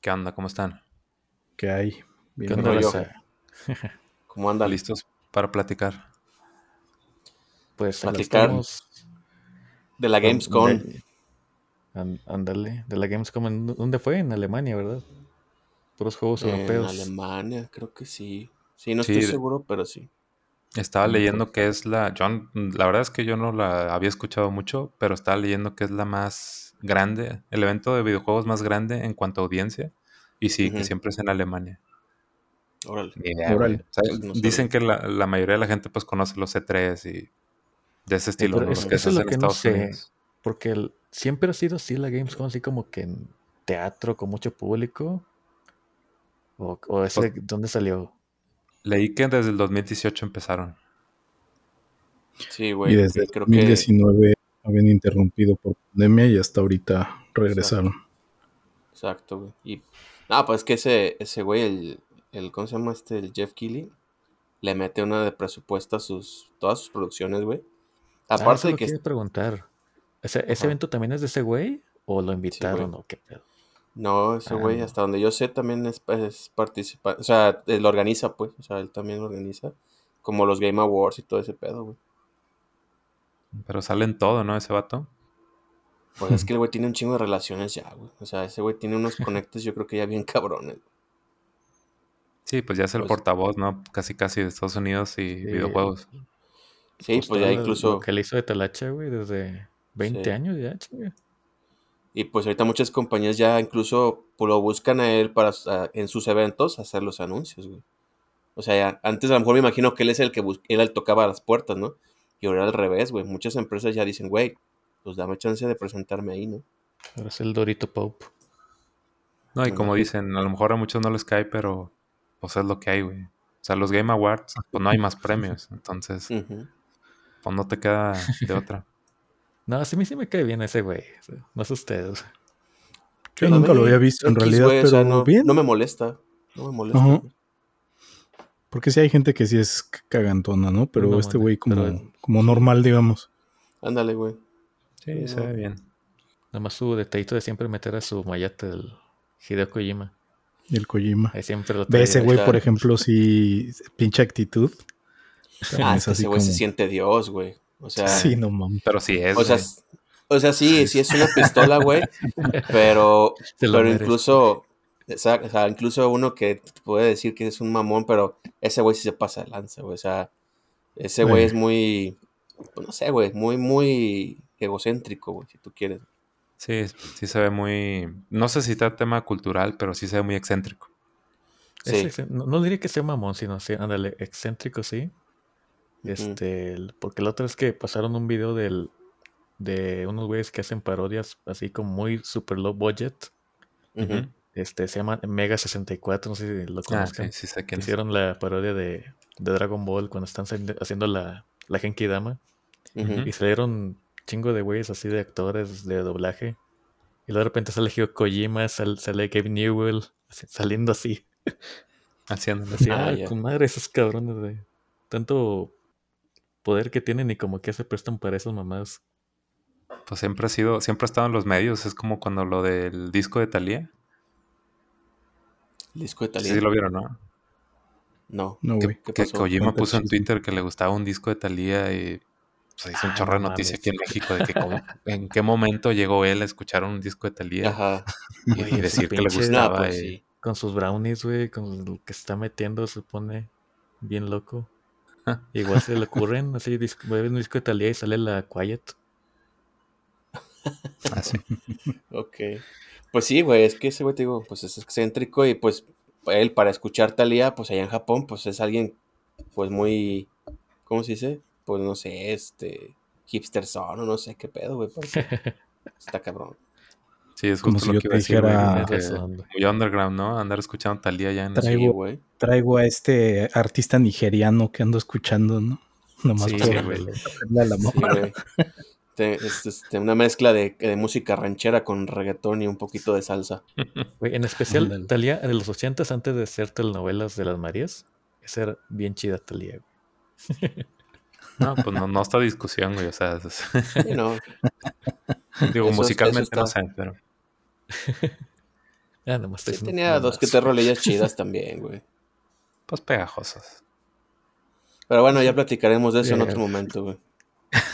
¿Qué onda? ¿Cómo están? ¿Qué hay? ¿Qué Bien, onda, raza? ¿Cómo andan? ¿Listos para platicar? Pues estamos. De la Gamescom. Ándale, de la Gamescom. ¿en ¿Dónde fue? En Alemania, ¿verdad? Puros juegos En europeos. Alemania, creo que sí. Sí, no Sí, estoy seguro, pero sí. Estaba leyendo que es la... La verdad es que yo no la había escuchado mucho, pero estaba leyendo que es la más grande, el evento de videojuegos más grande en cuanto a audiencia. Y sí, que siempre es en Alemania. Órale. No dicen que la, la mayoría de la gente pues conoce los C3 y de ese estilo, pero ¿no? es- Los que eso se es lo que no Estados sé. Unidos. Porque el- siempre ha sido así la Gamescom, así como que en teatro con mucho público. ¿O, o ese, Pues- dónde salió? Leí que desde el 2018 empezaron. Sí, Y güey. desde y creo que 2019 habían interrumpido por pandemia y hasta ahorita regresaron. Exacto, güey. Y no, pues es que ese, ese güey, el, el, ¿cómo se llama este? El Jeff Keighley, le mete una de presupuesto a sus, todas sus producciones, güey. Ah, eso Aparte de lo que, quería preguntar. ¿Ese, ese evento también es de ese güey? ¿O lo invitaron? güey. ¿O qué pedo? no, ese Ah, güey, no. hasta donde yo sé, también es, es participante, o sea, él lo organiza, pues, o sea, él también lo organiza, como los Game Awards y todo ese pedo, güey. Pero sale en todo, ¿no? Ese vato. Pues es que el güey tiene un chingo de relaciones ya, güey. O sea, ese güey tiene unos conectes, yo creo que ya bien cabrones. Sí, pues ya es el Pues- portavoz, ¿no? Casi casi de Estados Unidos y Sí. videojuegos. Sí, pues, ya todo incluso, Lo que le hizo de Talacha, güey, desde 20 Sí. años ya, chinga. y pues ahorita muchas compañías ya incluso pues, lo buscan a él para a- en sus eventos hacer los anuncios, güey. O sea, ya, antes a lo mejor me imagino que él es el que bus- él tocaba las puertas, ¿no? Y ahora al revés, güey. Muchas empresas ya dicen, güey, pues dame chance de presentarme ahí, ¿no? Ahora es el Dorito Pope. No, y como dicen, a lo mejor a muchos no les cae, pero pues es lo que hay, güey. O sea, los Game Awards, pues no hay más premios. Entonces, pues no te queda de otra. No, sí, a mí sí me cae bien ese güey. No es ustedes. Yo nunca lo había visto en X, realidad, o pero sea, no, bien. no me molesta. No me molesta. Porque sí hay gente que sí es cagantona, ¿no? Pero este güey como, pero- como normal, digamos. Ándale, güey. Sí, Sí, se no. ve bien. Nada más su detallito de siempre meter a su mayate del Hideo Kojima. Y el Kojima. Ahí siempre lo Ve ese güey, por ejemplo, sí, pinche actitud. Ah, es que ese güey se siente Dios, güey. O sea, Sí, no mames. Pero sí es. o sea, o sea, sí, sí es una pistola, güey. Pero, pero incluso, exacto, o sea, incluso uno que puede decir que es un mamón, pero ese güey sí se pasa de lanza, güey. O sea, ese güey es muy, pues no sé, güey, muy, muy egocéntrico, güey, si tú quieres. Sí, sí se ve muy. No sé si está tema cultural, pero sí se ve muy excéntrico. Es Sí. no, no diría que sea mamón, sino sí, ándale, excéntrico, sí. Este, porque la otra vez que pasaron un video del, de unos güeyes que hacen parodias así como muy super low budget. Ujú. Este, se llama Mega 64, no sé si lo Ah, conozcan. sí, sí sé que hicieron la parodia de, de Dragon Ball cuando están haciendo la, la Genki Dama. Y salieron chingo de güeyes así de actores de doblaje. Y luego de repente sale Hideo Kojima, sal- sale Gabe Newell, así- saliendo así. Haciéndolo. Así, Ah, ah, con madre esos cabrones de tanto poder que tienen y como que se prestan para esas mamadas. Pues siempre ha sido, siempre ha estado en los medios. Es como cuando lo del disco de Thalía. El disco de Sí, Thalía. sí lo vieron, ¿no? No. No, Que, güey. ¿Qué que? Kojima puso en. Twitter que le gustaba un disco de Thalía y pues, hizo un Ah, chorro de no noticia mames. aquí en México de que cómo- en qué momento llegó él a escuchar un disco de Thalía Ajá. y, decir que le No, gustaba. pues y- sí. Con sus brownies, güey, con lo que está metiendo, se pone bien loco. Ah. Igual se le ocurren, así, disco, un disco de Thalía y sale la Quiet. Ah, sí. Ok. Pues sí, güey, es que ese güey, te digo, pues es excéntrico y pues él para escuchar Thalía, pues allá en Japón, pues es alguien, pues muy, ¿cómo se dice? Pues no sé, este, hipster son o no sé qué pedo, güey, porque está cabrón. Sí, es Como si lo yo que te dijera- muy underground, ¿no? Andar escuchando Thalía ya en Traigo- güey. Traigo a este artista nigeriano que ando escuchando, ¿no? Nomás Sí, por güey. Sí. Te- es, este, una mezcla de, de música ranchera con reggaetón y un poquito de salsa. Güey, en especial. Talía de los ochentas, antes de ser telenovelas de las Marías, esa era bien chida Talía, güey. No, pues no, no está discusión, güey. O sea, es- Sí, no, digo, Eso musicalmente eso no sé, pero Ah, nomás Sí, tenía dos que tres rolillas chidas también, güey. Pues pegajosos. Pero bueno, ya platicaremos de eso en Eh, otro momento, güey.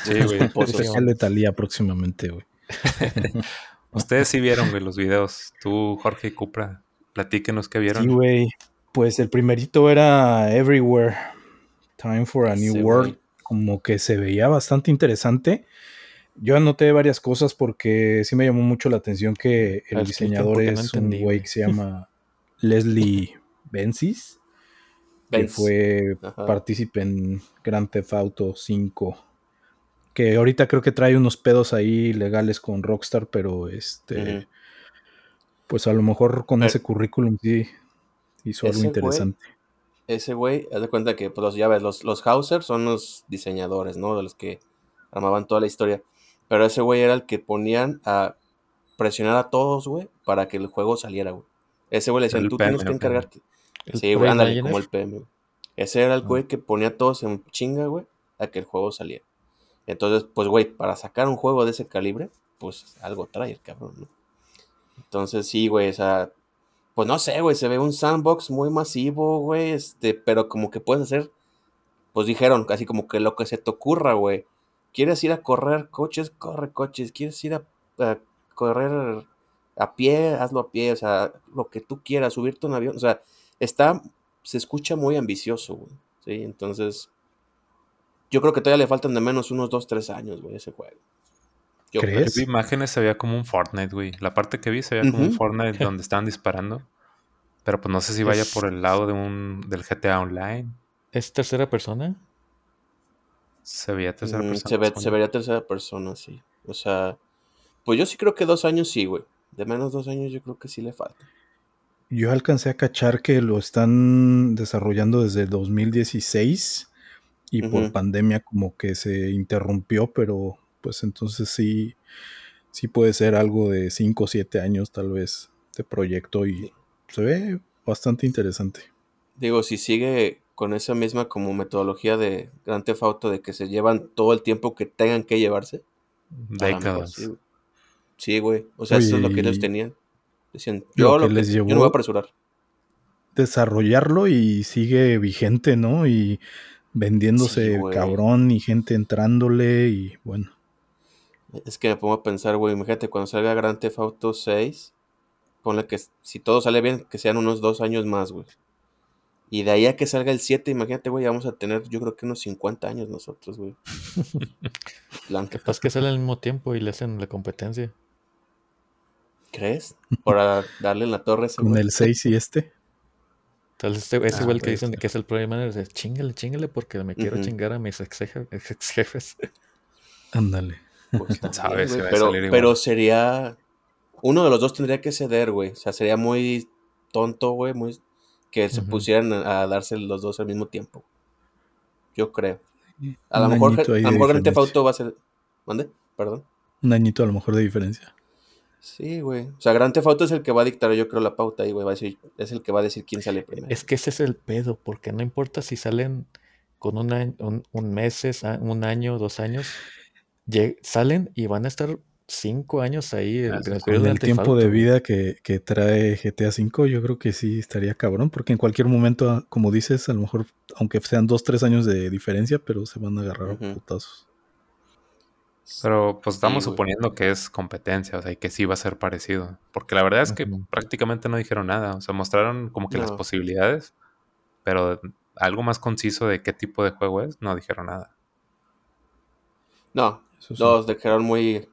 Sí, güey. Especial de Talía próximamente, güey. Ustedes sí vieron, güey, los videos. Tú, Jorge y Cupra, platíquenos qué vieron. Sí, güey. Pues el primerito era Everywhere. Time for a New World. Como que se veía bastante interesante. Yo anoté varias cosas porque sí me llamó mucho la atención que el diseñador no es un entendí, güey güey. que se llama Leslie Bensis, que Benz. fue Ajá. partícipe en Grand Theft Auto 5. Que ahorita creo que trae unos pedos ahí legales con Rockstar, pero este, pues a lo mejor con Pero- ese currículum sí hizo algo güey- interesante. Ese güey, haz de cuenta que, pues, ya ves, los, los Hauser son los diseñadores, ¿no? De los que armaban toda la historia. Pero ese güey era el que ponían a presionar a todos, güey, para que el juego saliera, güey. Ese güey le decían, tú PM, tienes que encargarte. Sí, güey, ándale, como el. PM, güey. Ese era el güey que ponía a todos en chinga, güey, a que el juego saliera. Entonces, pues, güey, para sacar un juego de ese calibre, pues algo trae el cabrón, ¿no? Entonces, sí, güey, o sea, pues no sé, güey, se ve un sandbox muy masivo, güey, este, pero como que puedes hacer, pues dijeron, casi como que lo que se te ocurra, güey. ¿Quieres ir a correr coches? Corre coches. ¿Quieres ir a, correr a pie? Hazlo a pie, o sea, lo que tú quieras, subirte a un avión, o sea, está, se escucha muy ambicioso, güey, ¿sí? Entonces, yo creo que todavía le faltan de menos unos 2, 3 años, güey, ese juego. Yo. ¿Crees? Yo vi imágenes, se veía como un Fortnite, güey. La parte que vi se veía como un. Fortnite donde estaban disparando. Pero pues no sé si vaya Es- por el lado de un del GTA Online. ¿Es tercera persona? Se veía tercera Mm, persona. se, ve, se vería tercera persona, sí. O sea, pues yo sí creo que dos años sí, güey. De menos dos años yo creo que sí le falta. Yo alcancé a cachar que lo están desarrollando desde 2016 y por pandemia como que se interrumpió, pero pues entonces sí, sí puede ser algo de 5 o 7 años tal vez de proyecto y se ve bastante interesante. Digo, si sigue con esa misma como metodología de Theft Auto de que se llevan todo el tiempo que tengan que llevarse. lo Décadas. Sí, güey. Sí, güey. O sea, eso es lo que ellos tenían. Decían, lo yo, que lo que, les yo no voy a apresurar. Desarrollarlo y sigue vigente, ¿no? Y vendiéndose Sí, cabrón y gente entrándole y bueno. Es que me pongo a pensar, güey, imagínate cuando salga Grand Theft Auto 6, ponle que si todo sale bien, que sean unos dos años más, güey. Y de ahí a que salga el 7, imagínate, güey, vamos a tener yo creo que unos 50 años nosotros, güey. Capaz que sale al mismo tiempo y le hacen la competencia. ¿Crees? Para darle en la torre Con el 6 y este. Entonces, este, ese Ah, güey el que dicen ser. que es el project manager, dice, chingale, chingale, porque me quiero chingar a mis ex, jefe- ex jefes. Ándale. Pues ¿Quién también, sabe si güey, va a pero, sería. Uno de los dos tendría que ceder, güey. O sea, sería muy tonto, güey. Muy... Que se pusieran a, a darse los dos al mismo tiempo. Yo creo. A lo mejor, a lo mejor Grand Theft. Auto va a ser. ¿Mande? Perdón. Un añito a lo mejor de diferencia. Sí, güey. O sea, Grand Theft Auto es el que va a dictar, yo creo, la pauta ahí, güey. Va a decir, es el que va a decir quién sale primero. Es que ese es el pedo, porque no importa si salen con un, año- un, un meses, a- un año, dos años, salen y van a estar cinco años ahí en Ah, el Con el tiempo de vida que, que trae GTA V, yo creo que sí estaría cabrón, porque en cualquier momento, como dices, a lo mejor, aunque sean dos, tres años de diferencia, pero se van a agarrar a Ujú. putazos. Pero pues estamos Sí, suponiendo que es competencia, o sea, y que sí va a ser parecido. Porque la verdad es que prácticamente no dijeron nada. O sea, mostraron como que las posibilidades, pero algo más conciso de qué tipo de juego es, no dijeron nada. No, Eso sí. los dejaron muy,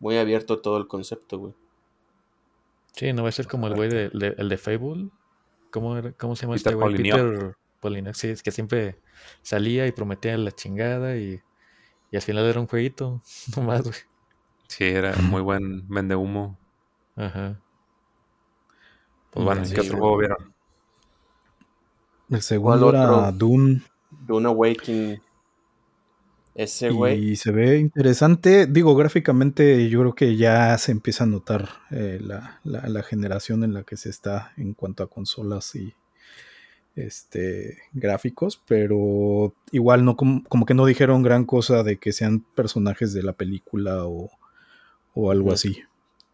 muy abierto todo el concepto, güey. Sí, no va a ser como el güey de, de- el de Fable. ¿Cómo, era- cómo se llama Peter este güey? Peter sí, es que siempre salía y prometía la chingada y, y al final era un jueguito, no más, güey. Sí, era muy buen vende humo. Ajá. Pues bueno, Sí, ¿qué otro juego vieron? El segundo era? Dune Dune Awakening. Ese güey. y se ve interesante. Digo, gráficamente yo creo que ya se empieza a notar eh, la, la- la generación en la que se está en cuanto a consolas y este gráficos, pero igual no como, como que no dijeron gran cosa de que sean personajes de la película o, o algo así.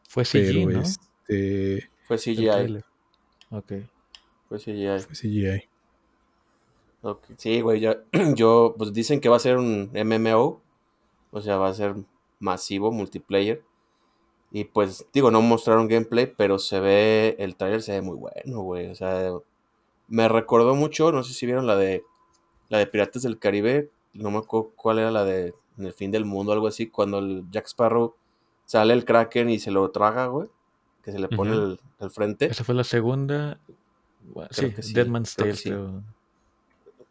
Fue CG, Pero ¿no? este Fue CGI. Ok. Fue CGI. Fue CGI. Ok, Sí, güey, yo, yo, pues dicen que va a ser un MMO, o sea, va a ser masivo, multiplayer. Y pues, digo, no mostraron gameplay, pero se ve, el trailer se ve muy bueno, güey. O sea, me recordó mucho, no sé si vieron la de, la de Piratas del Caribe, no me acuerdo cuál era la de En el fin del mundo, algo así, cuando el Jack Sparrow sale el Kraken y se lo traga, güey, que se le pone Ujú. el, el frente. Esa fue la segunda. Sí, sí, Dead Man's Tale, sí. No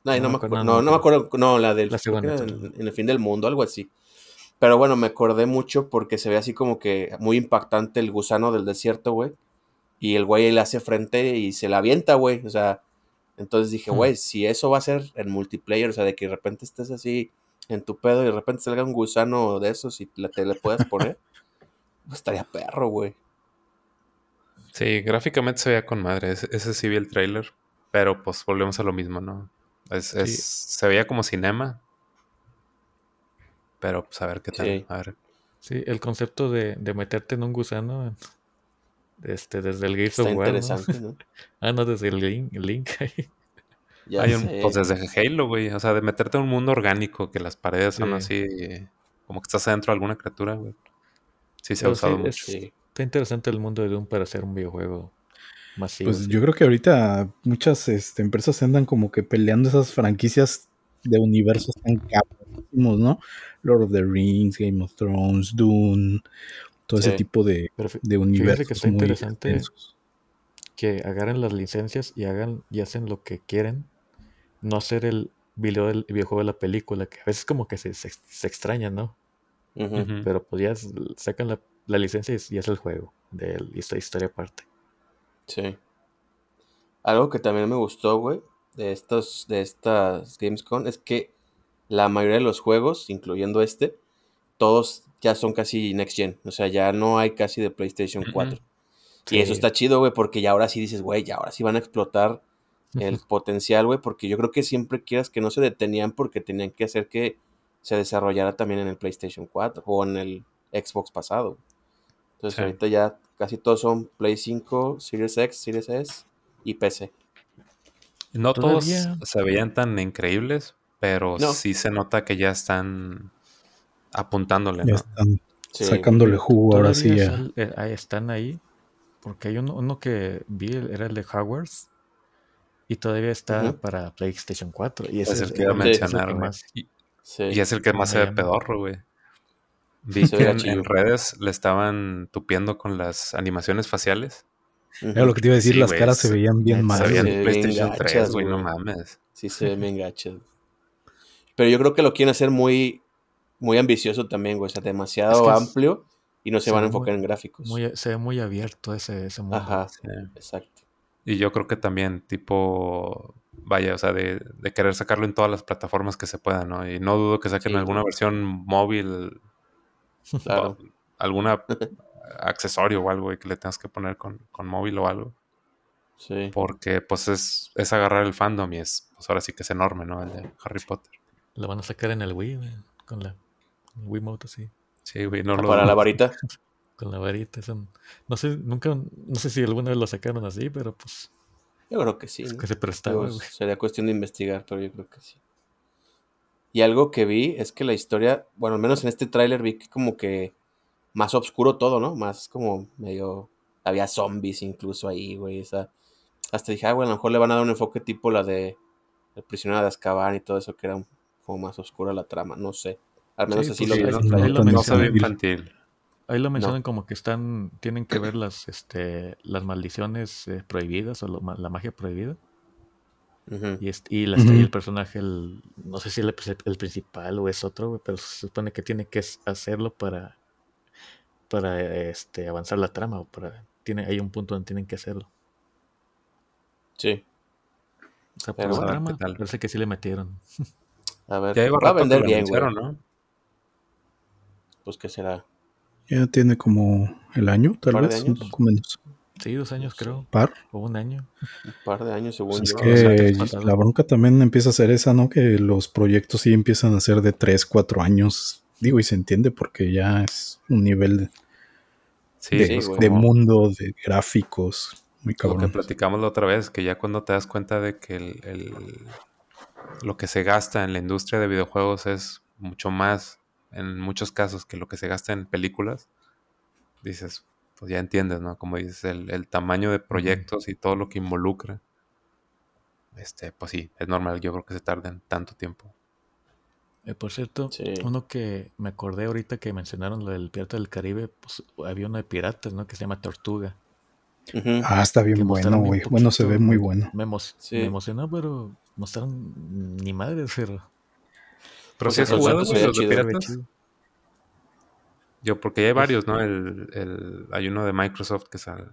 no, me acuerdo, no, no, no no me acuerdo, no, la del La segunda, era segunda. en, en el fin del mundo, algo así. Pero bueno, me acordé mucho porque se ve así como que muy impactante el gusano del desierto, güey. Y el güey le hace frente y se la avienta, güey. O sea, entonces dije, güey, si eso va a ser en multiplayer, o sea, de que de repente estés así en tu pedo y de repente salga un gusano de esos y la- te le puedas poner, pues estaría perro, güey. Sí, gráficamente se veía con madre. Ese, ese sí vi el trailer. Pero pues volvemos a lo mismo, ¿no? Es, es- Sí. se veía como cinema. Pero pues a ver qué tal. Sí. A ver. Sí, el concepto de, de meterte en un gusano. Este, desde el Gears Está of War, ¿no? interesante, ¿no? Ah, no, desde el Link. el Link ahí. Ya Hay un, sé. pues desde Halo, güey. O sea, de meterte en un mundo orgánico, que las paredes son Sí. así, como que estás adentro de alguna criatura, güey. Sí se ha Pero sí, usado es- mucho. Sí. Está interesante el mundo de Doom para hacer un videojuego masivo. Pues yo creo que ahorita muchas este, empresas andan como que peleando esas franquicias de universos tan cabronísimos, ¿no? Lord of the Rings, Game of Thrones, Dune, todo ese tipo de, Pero de universos que está muy interesante extensos. que agarren las licencias y hagan y hacen lo que quieren. No hacer el video del videojuego de la película, que a veces como que se, se, se extraña, ¿no? Pero pues ya sacan la, la licencia y, y es el juego de él, y esta historia aparte. Sí. Algo que también me gustó, güey, de estos, de estas Gamescom, es que la mayoría de los juegos, incluyendo este, todos ya son casi next gen. O sea, ya no hay casi de PlayStation Ujú. 4. Y eso está chido, güey, porque ya ahora sí dices, güey, ya ahora sí van a explotar el potencial, güey, porque yo creo que siempre quieras que no se detenían porque tenían que hacer que se desarrollara también en el PlayStation 4 o en el Xbox pasado. Entonces Sí. ahorita ya casi todos son Play 5, Series X, Series S y PC. No todos se veían tan increíbles, pero No. sí se nota que ya están apuntándole, Ya ¿no? están Sí. sacándole jugo ahora sí Todavía a- sal- eh, ahí están ahí, porque hay uno, uno que vi, era el de Hogwarts, y todavía está para PlayStation 4. Y Es el que iba a mencionar, más- Y, Sí. y es el que más se ve pedorro, güey. Vi que en, en redes le estaban tupiendo con las animaciones faciales. Era lo que te iba a decir, Sí, las caras se- se veían bien mal. Se veía Se bien PlayStation gachas, 3, güey, no mames. Sí, se ven bien gachas. Pero yo creo que lo quieren hacer muy, muy ambicioso también, güey. O sea, demasiado Es que es- amplio y no se, se van a enfocar muy- en gráficos. muy- se ve muy abierto ese, ese mundo. Ajá, Sí. exacto. Y yo creo que también, tipo, vaya, o sea, de, de querer sacarlo en todas las plataformas que se puedan, ¿no? Y no dudo que saquen Sí, alguna versión móvil, Claro. o alguna accesorio o algo güey, que le tengas que poner con, con móvil o algo. Sí. Porque, pues, es, es agarrar el fandom y es, pues, ahora sí que es enorme, ¿no? El de Harry Potter. Lo van a sacar en el Wii, güey, con la el Wiimote así, Sí, güey, no Ah, lo Para la varita. con la varita. son- no sé, nunca, no sé si alguna vez lo sacaron así, pero pues Yo creo que sí. es ¿no? que se prestaba, güey. sería cuestión de investigar, pero yo creo que sí. Y algo que vi es que la historia, bueno, al menos en este tráiler vi que como que más oscuro todo, ¿no? Más como medio... Había zombies incluso ahí, güey. Esa... Hasta dije, ah, güey, a lo mejor le van a dar un enfoque tipo la de El prisionero de Azkaban y todo eso, que era un- como más oscura la trama. No sé. Al menos Sí, así pues lo sí, no, ahí lo no se ve mencionan. infantil. Ahí lo No. mencionan como que están, tienen que ver las, este, las maldiciones eh, prohibidas o lo la magia prohibida. Y, este, y, la- y el personaje, el, no sé si el, el principal o es otro, pero se supone que tiene que hacerlo para, para este, avanzar la trama. O para, tiene, hay un punto donde tienen que hacerlo. Sí. O sea, Pero por la a ver trama, parece que sí le metieron. A ver, Ya iba va a rato que vender lo bien, güey. anunciaron, ¿no? Pues que será. Ya tiene como el año, tal ¿Par de vez, un poco menos. Sí, dos años creo, Par. o un año. Un par de años, según Pues es yo. que la bronca también empieza a ser esa, ¿no? Que los proyectos sí empiezan a ser de 3, 4 años. Digo, y se entiende porque ya es un nivel Sí, de, sí, pues de mundo, de gráficos. Muy lo que cabrón. platicamos la otra vez, que ya cuando te das cuenta de que el, el- lo que se gasta en la industria de videojuegos es mucho más, en muchos casos, que lo que se gasta en películas, dices, pues ya entiendes, ¿no? Como dices, el, el tamaño de proyectos y todo lo que involucra. Este, pues sí, es normal, yo creo que se tarden tanto tiempo. Eh, por cierto, Sí. uno que me acordé ahorita que mencionaron lo del Pirata del Caribe, pues había uno de piratas, ¿no? Que se llama Tortuga. Ah, está bien bueno, güey. Bueno, se ve muy bueno. Me, emo- Sí. me emocionó, pero mostraron ni madre, pero Pero Pues si has jugado los de piratas. Yo, porque ya hay Pues, varios, ¿no? El, el, hay uno de Microsoft que sale.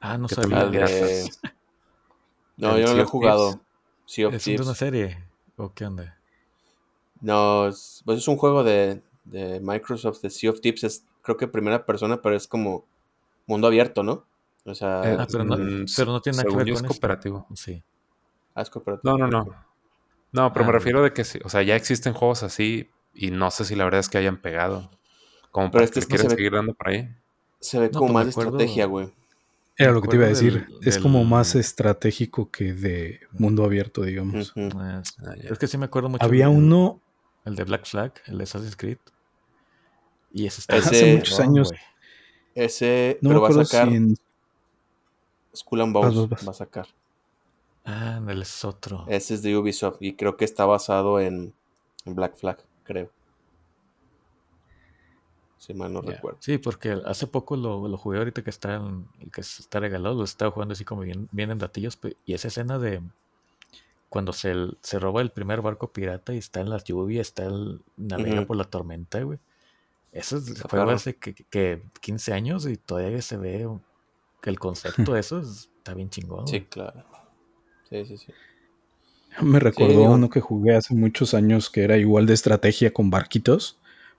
Ah, no sabía. de- piratas. No, El yo no lo he jugado. Sea of ¿Es una serie? ¿O qué onda? No, es, pues es un juego de, de Microsoft, de Sea of Thieves. Es creo que primera persona, pero es como mundo abierto, ¿no? O sea, Eh, Ah, pero no, mm, pero no tiene nada que ver con es esto. cooperativo. Sí. ah, es cooperativo. No, no, no. No, pero Ah, me no. refiero de que sí. O sea, ya existen juegos así y no sé si la verdad es que hayan pegado. Como Pero para este que se quieran ve- seguir dando por ahí. Se ve No, como pues más acuerdo- estrategia, güey. Era lo que te iba a acuerdo decir. del- Es como del- más estratégico que de mundo abierto, digamos. Ah, Ah. Es que sí me acuerdo mucho. Había uno El de Black Flag, el de Assassin's Creed. Y ese está Ese- hace muchos años. güey. Ese, No me pero va a acuerdo sacar si en. Skull and Bones. Va a sacar. Ah, él es otro. Ese es de Ubisoft y creo que está basado en, en Black Flag, creo. Si mal no recuerdo. Sí, porque hace poco lo, lo jugué ahorita que está, en- que está regalado, lo estaba jugando así como bien, bien en datillos. Y esa escena de cuando se, se roba el primer barco pirata y está en la lluvia, está el, navega por la tormenta, güey. Eso es juego perro. hace que, que 15 años y todavía se ve que el concepto de eso es- está bien chingón. Sí, güey. claro. Sí, sí, sí. Me recordó digo- uno que jugué hace muchos años que era igual de estrategia con barquitos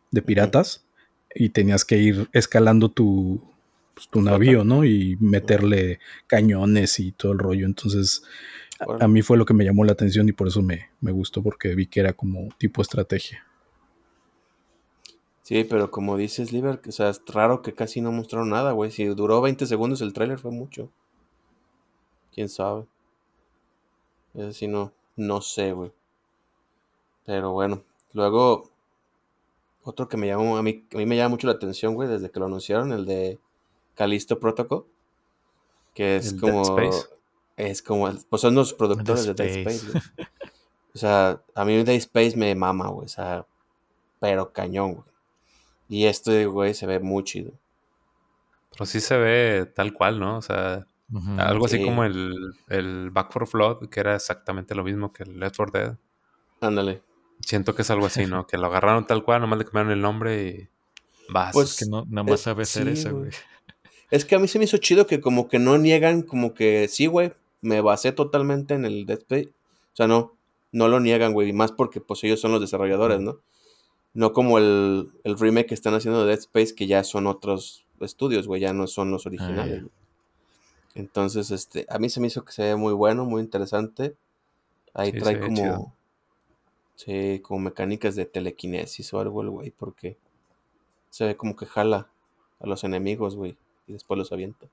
de piratas y tenías que ir escalando tu, pues, tu navío, ¿no? Y meterle cañones y todo el rollo. Entonces, a mí fue lo que me llamó la atención y por eso me, me gustó porque vi que era como tipo estrategia. Sí, pero como dices, Liber, o sea, es raro que casi no mostraron nada, güey. Si duró 20 segundos el tráiler fue mucho. ¿Quién sabe? Eso sí no, no sé, güey. Pero bueno, luego otro que me llamó, a mí, a mí me llama mucho la atención, güey, desde que lo anunciaron, el de Callisto Protocol. Que es El Dead como... Space. Es como, pues son los productores de Dead Space. Güey. O sea, a mí Dead Space me mama, güey. O sea, pero cañón, güey. Y este, güey, se ve muy chido. Pero sí se ve tal cual, ¿no? O sea, Algo así sí. como el, el Back for Flood, que era exactamente lo mismo que el Left 4 Dead. Ándale. Siento que es algo así, ¿no? Que lo agarraron tal cual, nomás le cambiaron el nombre y vas. Pues, Es que no, nada más Eh, sabe hacer sí, eso, güey. Es que a mí se me hizo chido que como que no niegan, como que sí, güey, me basé totalmente en el Dead Space. O sea, no, no lo niegan, güey, y más porque pues ellos son los desarrolladores, ¿no? No como el, el remake que están haciendo de Dead Space, que ya son otros estudios, güey, ya no son los originales. ya. Entonces, este, a mí se me hizo que se ve muy bueno, muy interesante. Ahí Sí, trae como, sí, como mecánicas de telequinesis o algo, el güey, porque se ve como que jala a los enemigos, güey, y después los avienta.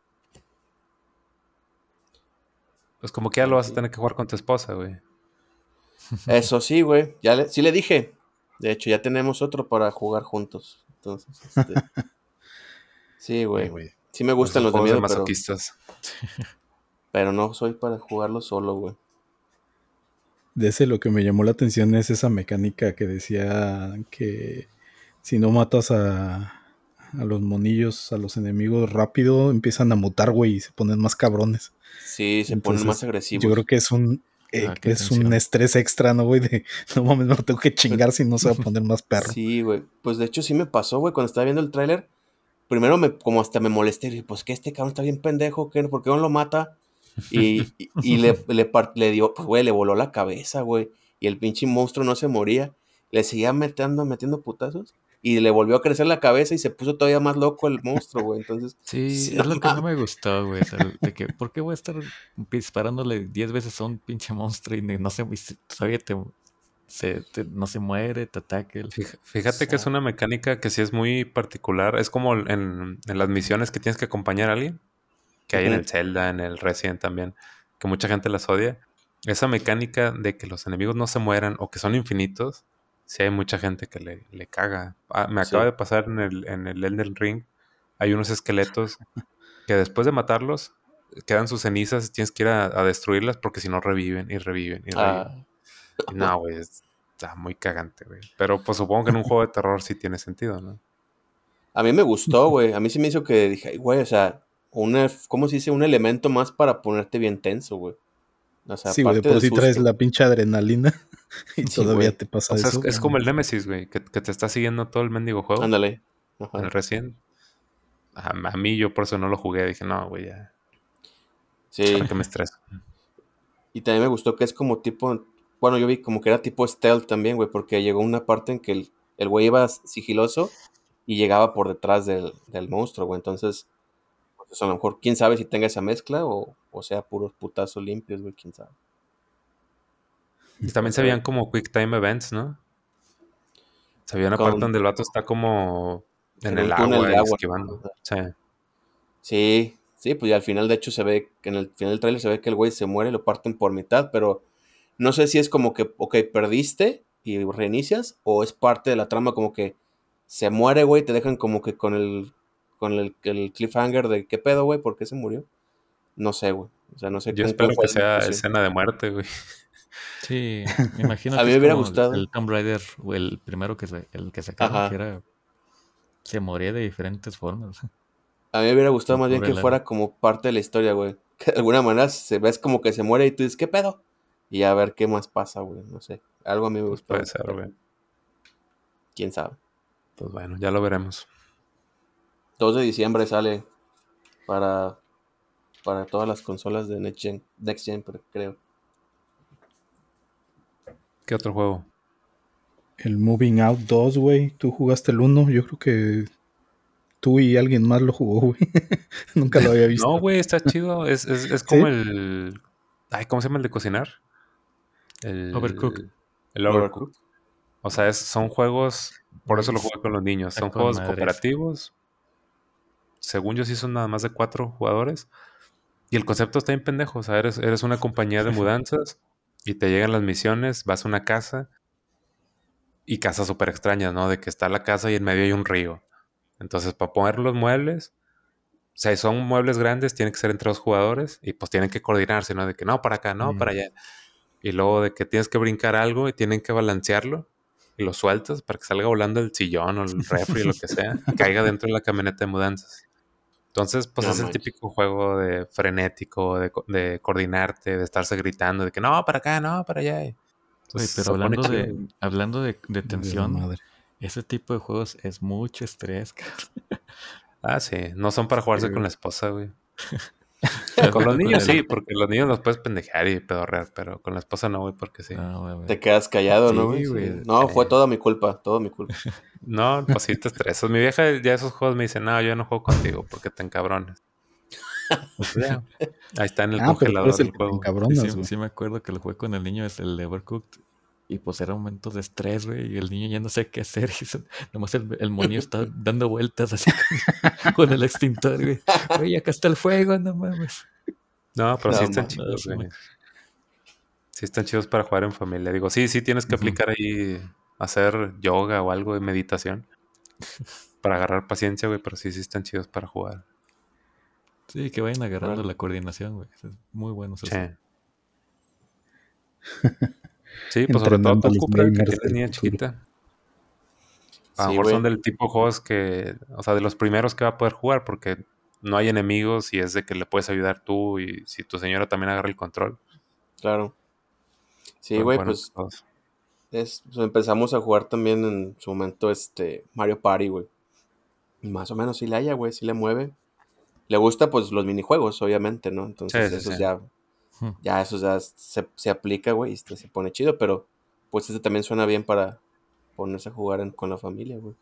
Pues como que ya lo vas a tener que jugar con tu esposa, güey. Eso sí, güey. Ya le, sí le dije. De hecho, ya tenemos otro para jugar juntos. Entonces, este, sí, güey. Sí me gustan los de juegos miedo, pero, masoquistas. pero no soy para jugarlo solo, güey. De ese lo que me llamó la atención es esa mecánica que decía que si no matas a, a los monillos, a los enemigos rápido, empiezan a mutar, güey, y se ponen más cabrones. Sí, se Entonces, ponen más agresivos. Yo creo que es un eh, Ah, es un estrés extra, ¿no, güey? De no mames, no tengo que chingar si no se va a poner más perro. Sí, güey. Pues de hecho sí me pasó, güey, cuando estaba viendo el tráiler. Primero me, como hasta me molesté, y dije, pues que este cabrón está bien pendejo, ¿qué? ¿por qué no lo mata? Y, y, y le, le, le dio, pues güey, le voló la cabeza, güey. Y el pinche monstruo no se moría. Le seguía metiendo, metiendo putazos. Y le volvió a crecer la cabeza y se puso todavía más loco el monstruo, güey. Entonces, Sí, Sí, es no lo que no me gustó, güey. o sea, de que, ¿Por qué voy a estar disparándole 10 veces a un pinche monstruo y no sé, y todavía te, se, te- no se muere, te ataca. el- Fíjate que es una mecánica que sí es muy particular. Es como en, en las misiones que tienes que acompañar a alguien, que hay en el Zelda, en el Resident también, que mucha gente las odia. Esa mecánica de que los enemigos no se mueran o que son infinitos, sí hay mucha gente que le, le caga. Ah, me acaba Sí. de pasar en el, en el Elden Ring. Hay unos esqueletos que después de matarlos quedan sus cenizas y tienes que ir a, a destruirlas porque si no reviven y reviven y reviven. Ah, Y no, güey, es- está muy cagante, güey. Pero pues supongo que en un juego de terror sí tiene sentido, ¿no? a mí me gustó, güey. A mí sí me hizo que dije, "Ay, güey, o sea, una, ¿cómo se dice? Un elemento más para ponerte bien tenso, güey. O sea, Sí, güey, de aparte por del si traes la pinche adrenalina y Sí, todavía te pasa O sea, eso. es, es como el Nemesis, güey, que, que te está siguiendo todo el mendigo juego. Ándale. El recién. A, a mí yo por eso no lo jugué. Dije, no, güey, ya. Sí. ¿Para qué me estreso? Y también me gustó que es como tipo, bueno, yo vi como que era tipo stealth también, güey, porque llegó una parte en que el, el güey iba sigiloso y llegaba por detrás del, del monstruo, güey. Entonces, pues a lo mejor, quién sabe si tenga esa mezcla o, o sea puros putazos limpios, güey, quién sabe. Y también se veían como quick time events, ¿no? Se veía una Con- parte donde el vato está como en, En el túnel agua agua. esquivando. Sí. Sí, sí, pues al final, de hecho, se ve, que en el final del trailer se ve que el güey se muere, lo parten por mitad, pero no sé si es como que, ok, perdiste y reinicias, o es parte de la trama como que se muere, güey, te dejan como que con el, con el, el cliffhanger de qué pedo, güey, por qué se murió. No sé, güey. O sea, no sé Yo espero que sea escena de muerte, güey. Sí, me imagino A que mí es me hubiera gustado. El Tomb Raider, o el primero que se, el que sacaron, que era. Se moría de diferentes formas. A mí me hubiera gustado El más bien que fuera como parte de la historia, güey. Que de alguna manera se ves como que se muere y tú dices, ¿qué pedo? Y a ver qué más pasa, güey. No sé. Algo a mí me Pues gustó. puede ser, güey. ¿Quién sabe? Pues bueno, ya lo veremos. 2 de diciembre sale para, para todas las consolas de Next Gen, Next Gen creo. ¿Qué otro juego? El Moving Out 2, güey. Tú jugaste el 1. Yo creo que tú y alguien más lo jugó, güey. Nunca lo había visto. No, güey, está chido. Es, es, es como el. Ay, ¿cómo se llama el de cocinar? El Overcooked. El Overcooked. O sea, es- son juegos. Por eso lo jugué con los niños. Son juegos madres. cooperativos. Según yo, sí son nada más de cuatro jugadores. Y el concepto está bien pendejo. O sea, eres, eres una compañía de mudanzas y te llegan las misiones, vas a una casa y casas súper extrañas, ¿no? De que está la casa y en medio hay un río. Entonces, para poner los muebles, o sea, si son muebles grandes, tienen que ser entre dos jugadores y pues tienen que coordinarse, ¿no? De que no, para acá, no, Mm. para allá. Y luego de que tienes que brincar algo y tienen que balancearlo y lo sueltas para que salga volando el sillón o el refri, lo que sea, y caiga dentro de la camioneta de mudanzas. Entonces, pues No es el típico juego de frenético, de, co- de coordinarte, de estarse gritando, de que no, para acá, no, para allá. Oye, pero hablando de, hablando de, tensión, madre. ese tipo de juegos es mucho estrés. Ah, sí, no son para jugarse Sí, con la esposa, güey. cabrón. Con los niños el- sí, porque los niños los puedes pendejear y pedorrear, pero con la esposa no, güey, porque sí. No, güey, güey. Te quedas callado, ¿no, güey? Sí. No, fue toda mi culpa, toda mi culpa. No, pues sí te estresas. Mi vieja ya esos juegos me dice, no, yo no juego contigo porque te encabrones. Pues ahí está en el Ah, congelador eres el te juego. Sí, encabronas, sí, sí me acuerdo que lo jugué con el niño, es el Overcooked. Y pues era momentos de estrés, güey. Y el niño ya no sé qué hacer. Y se- nomás el, el monillo está dando vueltas así con, con el extintor, güey. Güey, acá está el fuego, no mames. No, pero sí están man, chidos, no, güey. Sí están chidos para jugar en familia. Digo, sí, sí tienes que aplicar ahí, hacer yoga o algo de meditación para agarrar paciencia, güey, pero sí, sí están chidos para jugar. Sí, que vayan agarrando la coordinación, güey. Es muy bueno eso. Sí. Pues sobre todo tú, Cupra, que tienes niña chiquita. A lo Sí, mejor son del tipo de juegos que, o sea, de los primeros que va a poder jugar, porque no hay enemigos y es de que le puedes ayudar tú y si tu señora también agarra el control. Claro. Sí, pueden güey, pues entre todos. es, pues, empezamos a jugar también en su momento este Mario Party, güey. Y Más o menos sí le haya, güey, sí le mueve. Le gusta pues los minijuegos, obviamente, ¿no? Entonces Sí, sí, esos sí. ya, Hmm. ya eso ya se, se aplica, güey, y este se pone chido, pero pues este también suena bien para ponerse a jugar en- con la familia, güey.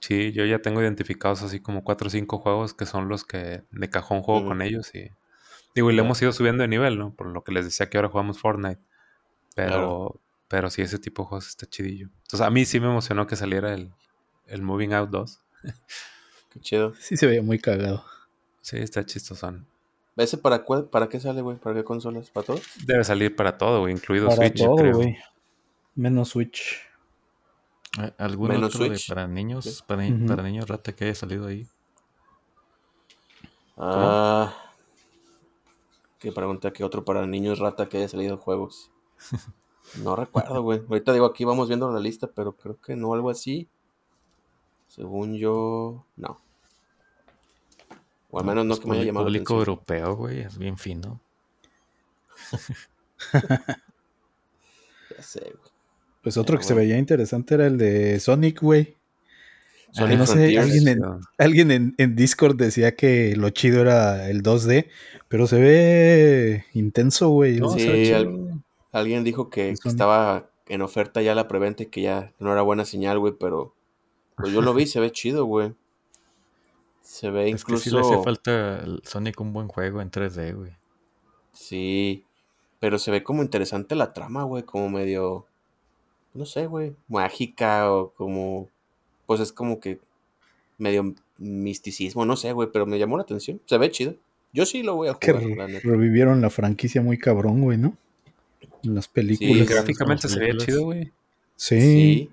Sí, yo ya tengo identificados así como cuatro o cinco juegos que son los que de cajón juego con ellos y digo, y le hemos ido subiendo de nivel, ¿no? Por lo que les decía que ahora jugamos Fortnite. Pero Pero sí, ese tipo de juegos está chidillo. Entonces, a mí sí me emocionó que saliera el, el Moving Out 2. Qué chido. Sí se veía muy cagado. Sí, está chistosón. ¿Ese para, cuál, para qué sale, güey? ¿Para qué consolas? ¿Para todos? Debe salir para todo, güey, incluido Para Switch, todo, creo. güey. Menos Switch. ¿A- ¿Algún Menos otro de Switch. para niños, Sí. para, niños rata que haya salido ahí? Ah. Que pregunta que otro para niños rata que haya salido de juegos. No recuerdo, güey. Ahorita digo, aquí vamos viendo la lista, pero creo que no, algo así. Según yo, no. O al menos no, que me haya llamado la público atención. europeo, güey, es bien fino. Ya sé, güey. Pues otro Pero que se veía interesante era el de Sonic, güey. Sonic Ah, no sé, alguien en, alguien en, en Discord decía que lo chido era el 2D, pero se ve intenso, güey. No, Sí, al- Alguien dijo que, El estaba en oferta ya la preventa y que ya no era buena señal, güey, pero pues yo lo vi, se ve chido, güey. Se ve Es que incluso... sí le hacía falta al Sonic un buen juego en 3D, güey. Sí, pero se ve como interesante la trama, güey, como medio, no sé, güey, mágica o como, pues es como que medio misticismo, no sé, güey, pero me llamó la atención. Se ve chido. Yo sí lo voy a jugar, re- la neta. revivieron la franquicia muy cabrón, güey, ¿no? En las películas. Sí, gráficamente se películas. chido, güey. Sí. Sí,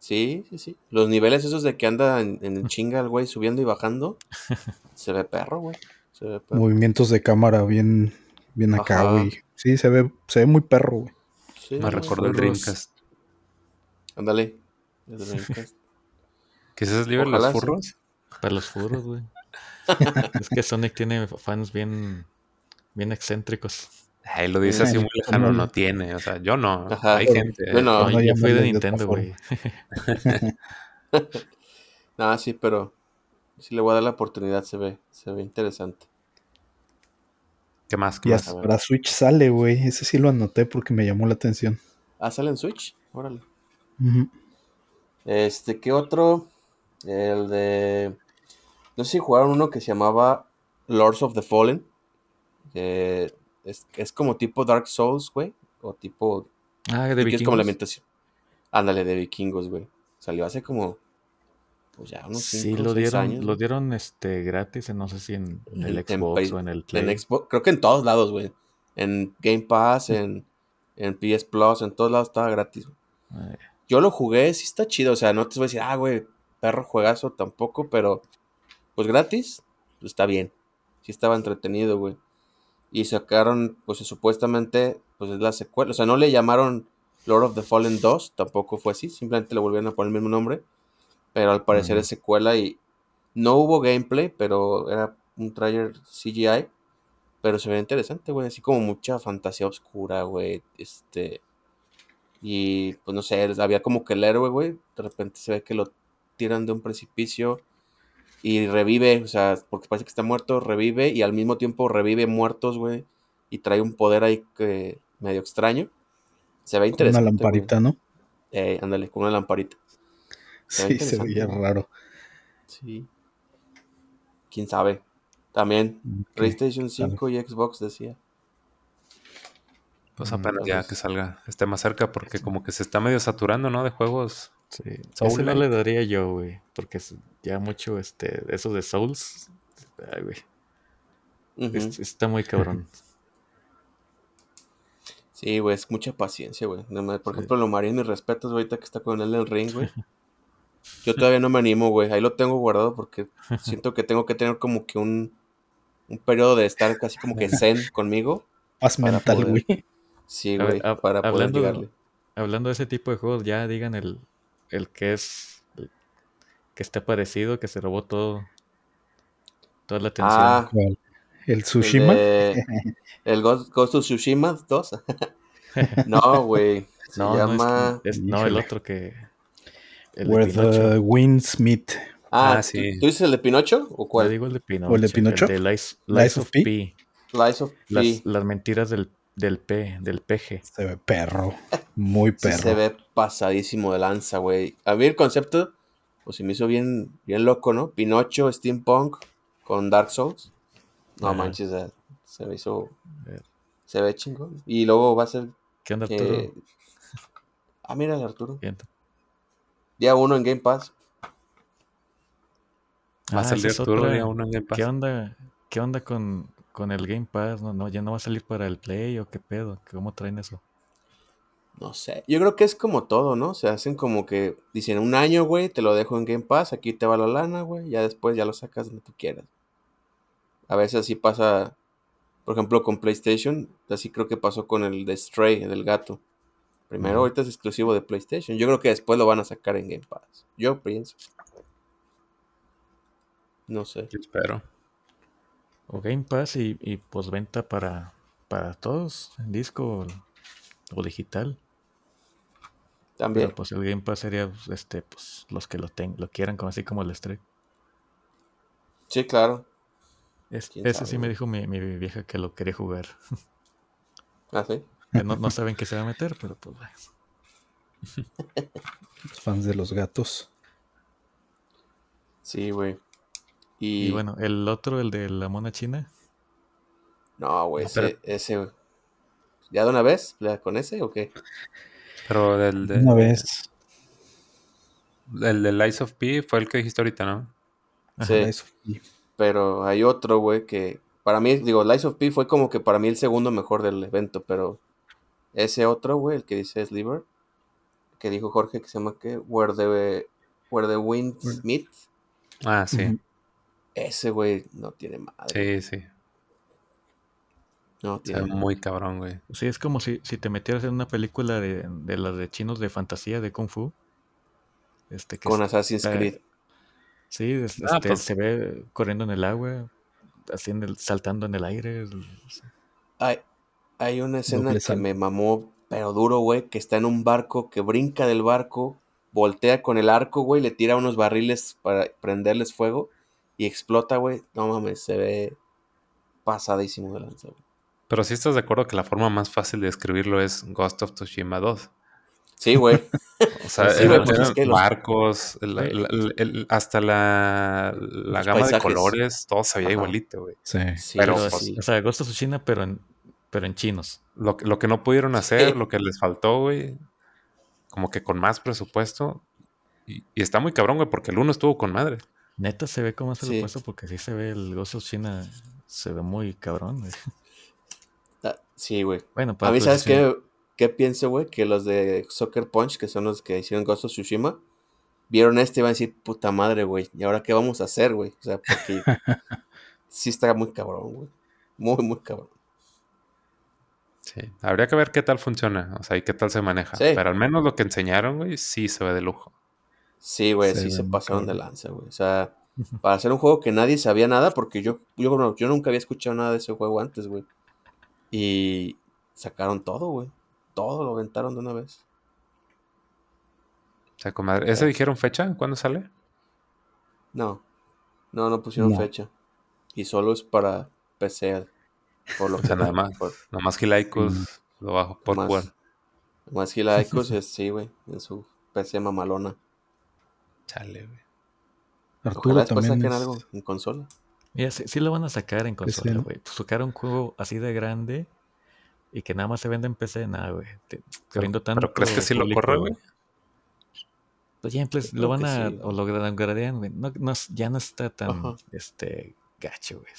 sí, sí, sí. Los niveles esos de que anda en, en chinga el güey subiendo y bajando, se ve perro, güey. Se ve perro. Movimientos de cámara bien, bien acá, güey. Sí, se ve, se ve muy perro, güey. Sí, Me recordó el Dreamcast. Ándale. el Dreamcast. Quizás libre Ojalá los sí. furros. Para los furos, güey. es que Sonic tiene fans bien, bien excéntricos. Ay, lo dice así Eh, muy lejano, no. tiene. O sea, yo no. Ajá. Hay Pero- gente. Bueno, No, no yo fui de Nintendo, güey. Ah, sí, pero sí le voy a dar la oportunidad, se ve, se ve interesante. ¿Qué más? ¿Qué Y más? para Switch sale, güey. Ese sí lo anoté porque me llamó la atención. Ah, sale en Switch, órale. Ujú. Este, ¿qué otro? El de... No sé si jugaron uno que se llamaba Lords of the Fallen. Que es, es como tipo Dark Souls, güey. O tipo... Ah, de que es como la vikingos. ambientación. Ándale, de vikingos, güey. Salió hace como... Pues ya unos Sí, 5 lo dieron, años. lo dieron este gratis, en, no sé si en, en el En Xbox o en el Play. En Xbox, creo que en todos lados, güey. En Game Pass, en, en PS Plus, en todos lados estaba gratis. güey. Ay, Yo lo jugué, sí está chido. O sea, no te voy a decir, ah, güey, perro juegazo tampoco, pero pues gratis, pues está bien. Sí estaba entretenido, güey. Y sacaron, pues supuestamente, pues es la secuela. O sea, no le llamaron Lord of the Fallen 2, tampoco fue así. Simplemente le volvieron a poner el mismo nombre. Pero al parecer es secuela y no hubo gameplay, pero era un trailer CGI. Pero se ve interesante, güey. Así como mucha fantasía oscura, güey. Este. Y pues no sé, había como que el héroe, güey. De repente se ve que lo tiran de un precipicio y revive, o sea, porque parece que está muerto, revive y al mismo tiempo revive muertos, güey. Y trae un poder ahí que medio extraño. Se ve Con una interesante. güey. lamparita, ¿no? Eh, ándale, con una lamparita. Se Sí, se veía raro. Sí. Quién sabe. También. PlayStation 5 y Xbox decía. Pues Mm, apenas ya que salga, esté más cerca, porque como que se está medio saturando, ¿no? De juegos. Sí. Ese Soul no like. le daría yo, güey. Porque ya mucho, este, eso de Souls. Ay, güey. Es- está muy cabrón. Sí, güey, es mucha paciencia, güey. No Por Sí. ejemplo, lo Marín, mis respetos, güey, ahorita que está con él en el ring, güey. Yo todavía no me animo, güey. Ahí lo tengo guardado porque siento que tengo que tener como que un, un periodo de estar casi como que zen conmigo. Paz mental, güey. Sí, güey, para poder hablando llegarle. Hablando de ese tipo de juegos, ya digan el, el que es. el que está parecido, que se robó todo. Toda la atención. Ah, ¿Cuál? ¿El el, Tsushima? de- el Ghost, Ghost of Tsushima 2. no, güey. Se no, llama... no, es, es- no, el otro que. El de Where Pinocho. the Winds Meet. Ah, Ah, ¿tú- sí. ¿tú dices el de Pinocho o Yo cuál? digo el de Pinocho. ¿O el de Pinocho? de Lies, Lies Lies of of P. P. Lies of P. Las, las mentiras del, del P, del PG. Se ve perro. Muy Sí perro. se ve pasadísimo de lanza, güey. A mí el concepto, pues se me hizo bien, bien loco, ¿no? Pinocho, Steampunk con Dark Souls. No Ajá. manches, se me hizo. ver. Se ve chingón. Y luego va a ser ¿Qué onda, que. Arturo? Ah, mira, el Arturo. Día uno en Game Pass. Va a Ah, salir Arturo día uno en Game Pass. ¿Qué onda? ¿Qué onda con, con el Game Pass? No, no, ya no va a salir para el Play o qué pedo. ¿Cómo traen eso? No sé. Yo creo que es como todo, ¿no? Se hacen como que dicen un año, güey, te lo dejo en Game Pass, aquí te va la lana, güey. Ya después ya lo sacas donde tú quieras. A veces así pasa, por ejemplo, con PlayStation. Así creo que pasó con el de Stray, el del gato. Primero, ahorita es exclusivo de PlayStation. Yo creo que después lo van a sacar en Game Pass. Yo pienso. No sé. Yo espero. O Game Pass y, y postventa para, para todos, en disco o, o digital. También. Pero pues el Game Pass sería pues, este, pues, los que lo, ten- lo quieran, como así como el Stray. Sí, claro. Es- ¿Quién ese sabe, sí me dijo mi, mi vieja que lo quería jugar. Ah, sí. Que no, no saben qué se va a meter, pero pues bueno. Los fans de los gatos. Sí, güey. Y, Y bueno, el otro, el de la mona china. no, güey, pero- ese, ese. ¿Ya de una vez? ¿Ya ¿Con ese o qué? Pero del de, Una vez. el de Lies of P fue el que dijiste ahorita, ¿no? Ajá. Sí. Y Pero hay otro, güey, que para mí, digo, Lies of P fue como que para mí el segundo mejor del evento, pero ese otro, güey, el que dice Sliver, que dijo Jorge, que se llama que Where the, Where the Winds Meet, Ah, sí. Ese, güey, no tiene madre. Sí, sí. No tiene ve madre. muy cabrón, güey. Sí, es como si, si te metieras en una película de, de las de chinos de fantasía de Kung Fu. Este, que Con es- Assassin's está- Creed. Sí, es- Ah, este, pues- se ve corriendo en el agua, haciendo el- saltando en el aire. el- Hay, hay una escena que me mamó, pero duro, güey, que está en un barco, que brinca del barco, voltea con el arco, güey, le tira unos barriles para prenderles fuego y explota, güey. No mames, se ve pasadísimo de lanza, güey. Pero sí estás de acuerdo que la forma más fácil de describirlo es Ghost of Tsushima 2. Sí, güey. O sea, Sí, eran- pues es eran que los- barcos, el- Güey. el- el- hasta la, la gama de colores, todo se veía Ajá. igualito, güey. Sí. Sí, Pero, pero pues, sí, o sea, Ghost of Tsushima, pero en, pero en chinos. Lo, que- lo que no pudieron hacer, Sí. lo que les faltó, güey, como que con más presupuesto. Y, y está muy cabrón, güey, porque el uno estuvo con madre. Neta se ve como se lo Sí. puesto porque sí se ve el Ghost of Tsushima, se ve muy cabrón. güey. Ah, sí, güey. Bueno, A para mí, ¿sabes PlayStation- qué, qué pienso, güey? Que los de Soccer Punch, que son los que hicieron Ghost of Tsushima, vieron este y van a decir, puta madre, güey. ¿Y ahora qué vamos a hacer, güey? O sea, porque sí está muy cabrón, güey. Muy, muy cabrón. Sí. Habría que ver qué tal funciona, o sea, y qué tal se maneja. Sí. Pero al menos lo que enseñaron, güey, sí se ve de lujo. Sí, güey, Se sí se pasaron de lanza, güey. O sea, para hacer un juego que nadie sabía nada, porque yo, yo, no- yo nunca había escuchado nada de ese juego antes, güey. Y sacaron todo, güey. Todo lo aventaron de una vez. O sea, comadre. ¿Ese Sí. dijeron fecha? ¿Cuándo sale? No, no, no pusieron No. fecha. Y solo es para PC. Por lo O sea, que nada más. por- Nada más Gilaicos Mm. lo bajo por más, jugar. más Gilaicos, es, sí, güey. En su PC mamalona. Chale, güey. Arturo Ojalá también saquen es- algo en consola. Mira, sí, sí lo van a sacar en PC, consola, güey. Pues sacar un juego así de grande y que nada más se vende en PC, nada, güey. Tanto ¿Pero crees que sí lo corre, güey? Pues ya Yo lo van a, sí, o lo downgradean, güey. No, ya no está tan, Ajá. este, gacho, güey.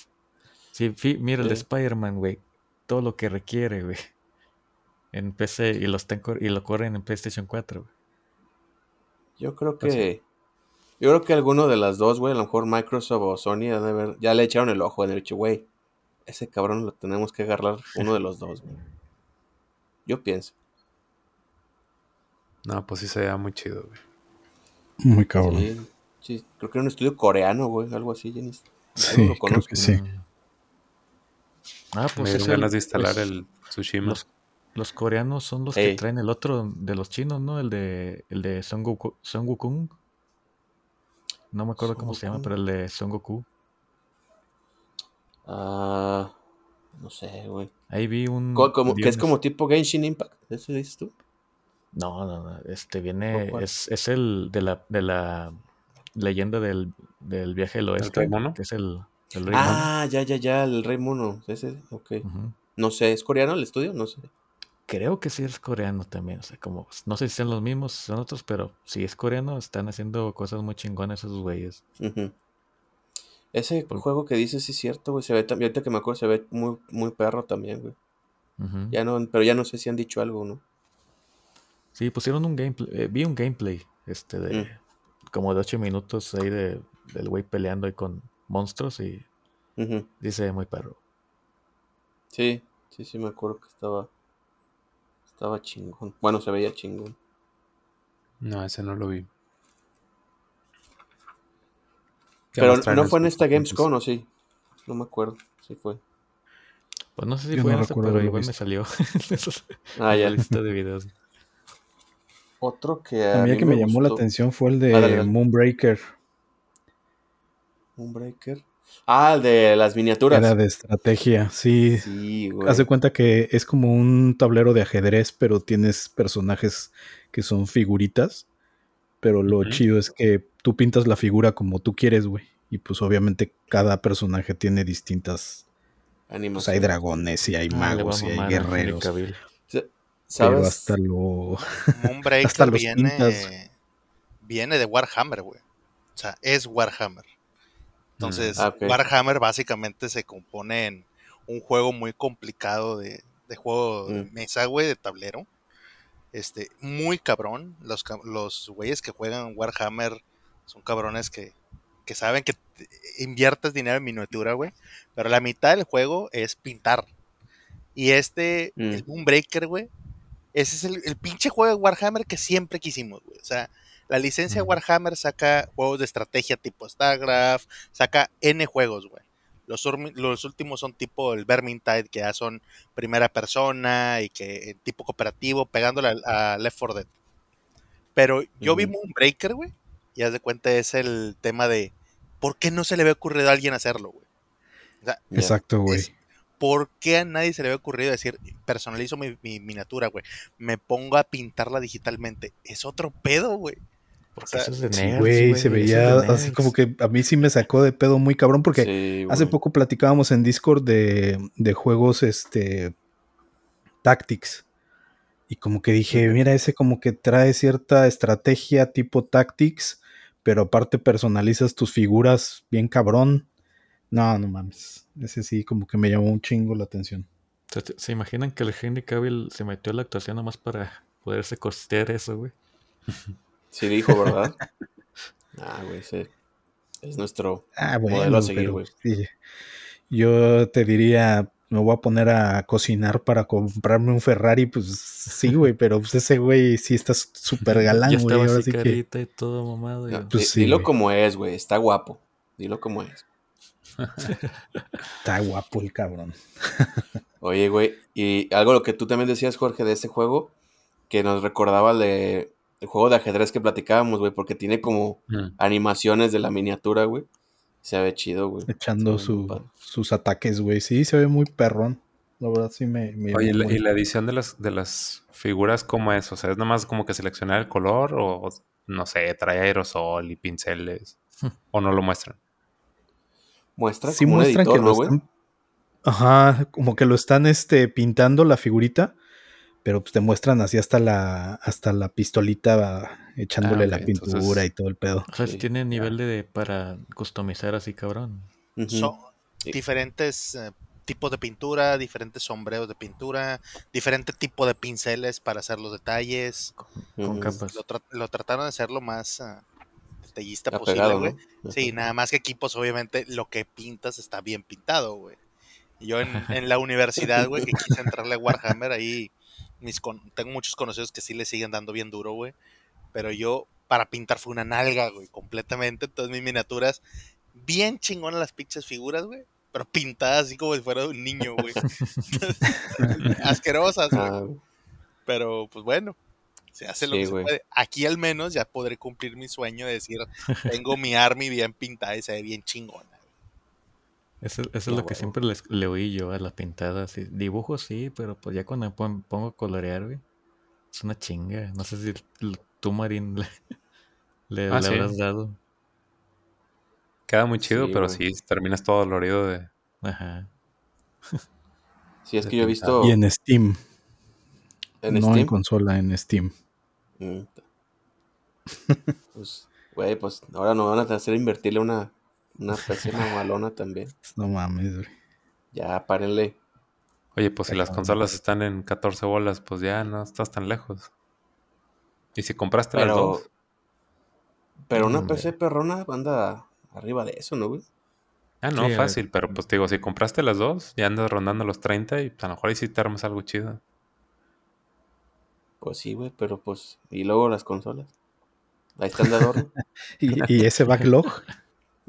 Sí, mira el de. Spider-Man, güey. Todo lo que requiere, güey. En PC y, lo están cor- y lo corren en PlayStation 4, güey. Yo creo que. Yo creo que alguno de las dos, güey, a lo mejor Microsoft o Sony, han de haber- ya le echaron el ojo, han dicho, güey, ese cabrón lo tenemos que agarrar uno de los dos, güey. Yo pienso. No, pues sí se veía muy chido, güey. Muy cabrón. Sí, sí, creo que era un estudio coreano, güey, algo así, Jenny. Sí, lo creo conozco. que sí. Ah, Me pues dieron es el- ganas de instalar los- el Tsushima. Los, los coreanos son los Ey. que traen el otro de los chinos, ¿no? El de el de Son Goku, Son Wukong. No me acuerdo Son cómo se llama, pero el de Son Goku. Ah, no sé, güey. Ahí vi un. Co- como- que es como tipo Genshin Impact, ¿eso dices tú? No, no, no. Este viene. Es, es el de la, de la leyenda del, del viaje del oeste. rey mono? Que es el, el rey mono. Ah, ya, ya, ya, el Rey Mono, ese, ok. Ujú. No sé, ¿es coreano el estudio? No sé. Creo que sí es coreano también. O sea, como, no sé si son los mismos, son otros, pero si es coreano, están haciendo cosas muy chingonas esos güeyes. Ese Por- juego que dices sí es cierto, güey. Se ve también, ahorita que me acuerdo, se ve muy, muy perro también, güey. Ya no, pero ya no sé si han dicho algo, ¿no? Sí, pusieron un gameplay, eh, vi un gameplay, este, de Mm. como de 8 minutos ahí de, del güey peleando ahí con monstruos y dice muy perro. Sí, sí, sí, me acuerdo que estaba. Estaba chingón. Bueno, se veía chingón. No, ese no lo vi. ¿Qué Pero no fue en esta? Gamescom, ¿o sí? No me acuerdo. Sí fue. Pues no sé si Yo fue no en esta, recuerdo pero igual me salió Ah, ya. la lista de videos. Otro que A a mí mí el que me, llamó la atención fue el Ah, de dale. Moonbreaker. Moonbreaker. Ah, el de las miniaturas. Era de estrategia, sí. Sí, güey. Haz de cuenta que es como un tablero de ajedrez, pero tienes personajes que son figuritas. Pero lo chido es que tú pintas la figura como tú quieres, güey. Y pues obviamente cada personaje tiene distintas. Pues hay dragones y hay Ah, magos y hay guerreros. Cavill. Pero ¿Sabes? hasta lo. Moonbreaker Hasta los viene, pintas. viene de Warhammer, güey. O sea, es Warhammer. Entonces, Ah. Warhammer básicamente se compone en un juego muy complicado de, de juego de Mm. mesa, güey, de tablero. Este, muy cabrón. Los, los güeyes que juegan Warhammer son cabrones que, que saben que te- inviertes dinero en miniatura, güey. Pero la mitad del juego es pintar. Y este, Mm. el Moonbreaker, güey, ese es el, el pinche juego de Warhammer que siempre quisimos, güey. O sea, la licencia Mm. Warhammer saca juegos de estrategia tipo StarCraft, saca N juegos, güey. Los, últimos son tipo el Vermintide, que ya son primera persona y que tipo cooperativo, pegándole a, Left 4 Dead. Pero yo vi Ujú. Moonbreaker, güey, y haz de cuenta es el tema de ¿por qué no se le había ocurrido a alguien hacerlo, güey? O sea, Ya. Exacto, güey. ¿por qué a nadie se le había ocurrido decir, personalizo mi, mi miniatura, güey? Me pongo a pintarla digitalmente. Es otro pedo, güey. Porque sea, eso es de Sí, nerds, güey, se veía así como que a mí sí me sacó de pedo muy cabrón porque Sí, hace poco platicábamos en Discord de, de juegos este Tactics y como que dije, mira, ese como que trae cierta estrategia tipo Tactics, pero aparte personalizas tus figuras bien cabrón. No, no mames. Ese sí como que me llamó un chingo la atención. ¿Se, se imaginan que el Henry Cavill se metió a la actuación nomás para poderse costear eso, güey? Sí dijo, ¿verdad? ah, güey, sí. Es nuestro Ah, modelo a seguir, güey. sí. Yo te diría, me voy a poner a cocinar para comprarme un Ferrari, pues sí, güey, pero pues ese güey sí está súper galán, ya güey. Ahora así que y todo mamado. No, Pues sí, dilo güey. como es, güey. Está guapo. Dilo como es. está guapo el cabrón. Oye, güey, y algo lo que tú también decías, Jorge, de ese juego, que nos recordaba de el juego de ajedrez que platicábamos, güey, porque tiene como Mm. animaciones de la miniatura, güey. Se ve chido, güey. Echando su- sus ataques, güey. Sí, se ve muy perrón. La verdad sí me... me Oye, ¿y la, muy- y la edición de las, de las figuras cómo es? O sea, ¿es nomás como que seleccionar el color o, no sé, trae aerosol y pinceles? ¿O no lo muestran? Muestra sí como un muestran editor, que ¿no, lo están... Ajá, como que lo están este, pintando la figurita, pero pues te muestran así hasta la, hasta la pistolita echándole Ah, la pintura entonces- y todo el pedo. O sea, Sí, si tiene nivel de para customizar así, cabrón. Son Sí. diferentes eh, tipos de pintura, diferentes sombreros de pintura, diferente tipo de pinceles para hacer los detalles. Con capas. Lo, tra- lo trataron de hacerlo más ah, detallista Apegado, posible, ¿no? güey. Sí, nada más que aquí, pues obviamente lo que pintas está bien pintado, güey. Yo en, en la universidad, güey, que quise entrarle a Warhammer, ahí mis con- tengo muchos conocidos que sí le siguen dando bien duro, güey. Pero yo, para pintar fue una nalga, güey, completamente. Entonces mis miniaturas, bien chingonas las pinches figuras, güey. Pero pintadas así como si fuera un niño, güey. Asquerosas, güey. Ah, güey. Pero pues bueno, se hace lo que se puede. Aquí al menos ya podré cumplir mi sueño de decir, tengo mi army bien pintada y se ve bien chingona. Eso, eso es lo que siempre les, le oí yo a las pintadas. sí. Dibujos sí, pero pues ya cuando me pongo a colorear, güey, es una chinga. No sé si tú, Marín, le, le, Ah, le sí. habrás dado. Queda muy chido, Sí, pero güey. sí, terminas todo dolorido de... Ajá. Sí, es de que yo he visto. Y en Steam. ¿En no en consola, en Steam. Mm. Pues, güey, pues ahora nos van a hacer invertirle una, una PC mamalona también. No mames, güey. Ya, párenle. Oye, pues si las consolas están en 14 bolas, pues ya no estás tan lejos. Y si compraste las dos, pero una Hombre. PC perrona anda arriba de eso, ¿no, güey? ah, no, Sí, fácil, pero pues te digo, si compraste las dos, ya andas rondando los 30 y pues, a lo mejor ahí sí te armas algo chido. Pues sí, güey, pero pues. Y luego las consolas. Ahí de adorno. Y, y ese backlog,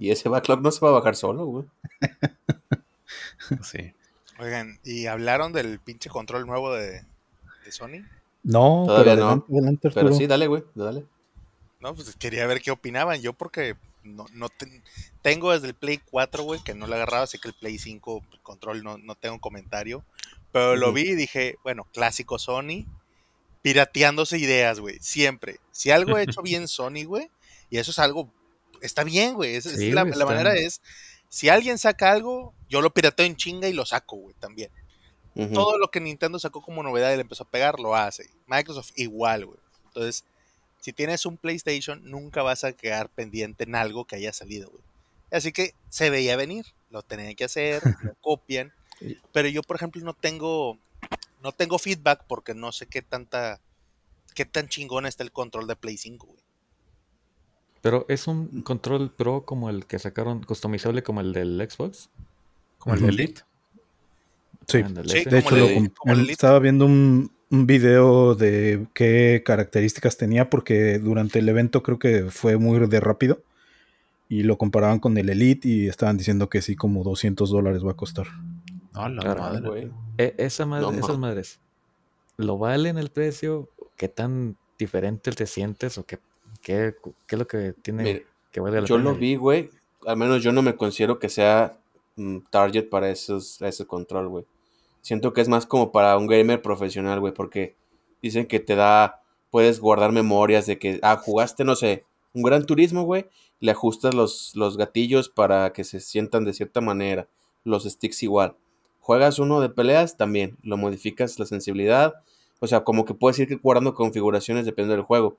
y ese backlog no se va a bajar solo, güey. Sí. Oigan, ¿y hablaron del pinche control nuevo de, de Sony? no, Todavía pero no. adelante, adelante, Pero sí, dale, güey, dale. No, pues quería ver qué opinaban. Yo porque no, no ten- tengo desde el Play 4, güey, que no lo agarraba, así que el Play 5 pues, control no, no tengo comentario. Pero lo vi y dije, bueno, clásico Sony, pirateándose ideas, güey, siempre. Si algo ha hecho bien Sony, güey, y eso es algo, está bien, güey. es- la, manera es, si alguien saca algo, yo lo pirateo en chinga y lo saco, güey, también. Todo lo que Nintendo sacó como novedad y le empezó a pegar, lo hace. Microsoft igual, güey. Entonces, si tienes un PlayStation, nunca vas a quedar pendiente en algo que haya salido, güey. Así que se veía venir, lo tenían que hacer, lo copian. Pero yo, por ejemplo, no tengo, no tengo feedback porque no sé qué tanta, qué tan chingón está el control de Play 5, güey. Pero es un control pro como el que sacaron, customizable como el del Xbox. Como el Ujú. Elite. Sí. De hecho, el- lo el estaba viendo un, un video de qué características tenía, porque durante el evento creo que fue muy de rápido. Y lo comparaban con el Elite y estaban diciendo que sí, como 200 dólares va a costar. No, la Claro, Ay, madre. güey. E- esa madre- No, esas ma. madres, ¿lo valen el precio? ¿Qué tan diferente te sientes? ¿O qué, qué, qué es lo que tiene Mira, que valga la Yo pena? lo vi, güey. Al menos yo no me considero que sea mm, target para esos, ese control, güey. Siento que es más como para un gamer profesional, güey, porque dicen que te da, puedes guardar memorias de que, ah, jugaste, no sé, un gran turismo, güey, le ajustas los, los gatillos para que se sientan de cierta manera, los sticks igual. Juegas uno de peleas, también, lo modificas la sensibilidad, o sea, como que puedes ir guardando configuraciones dependiendo del juego.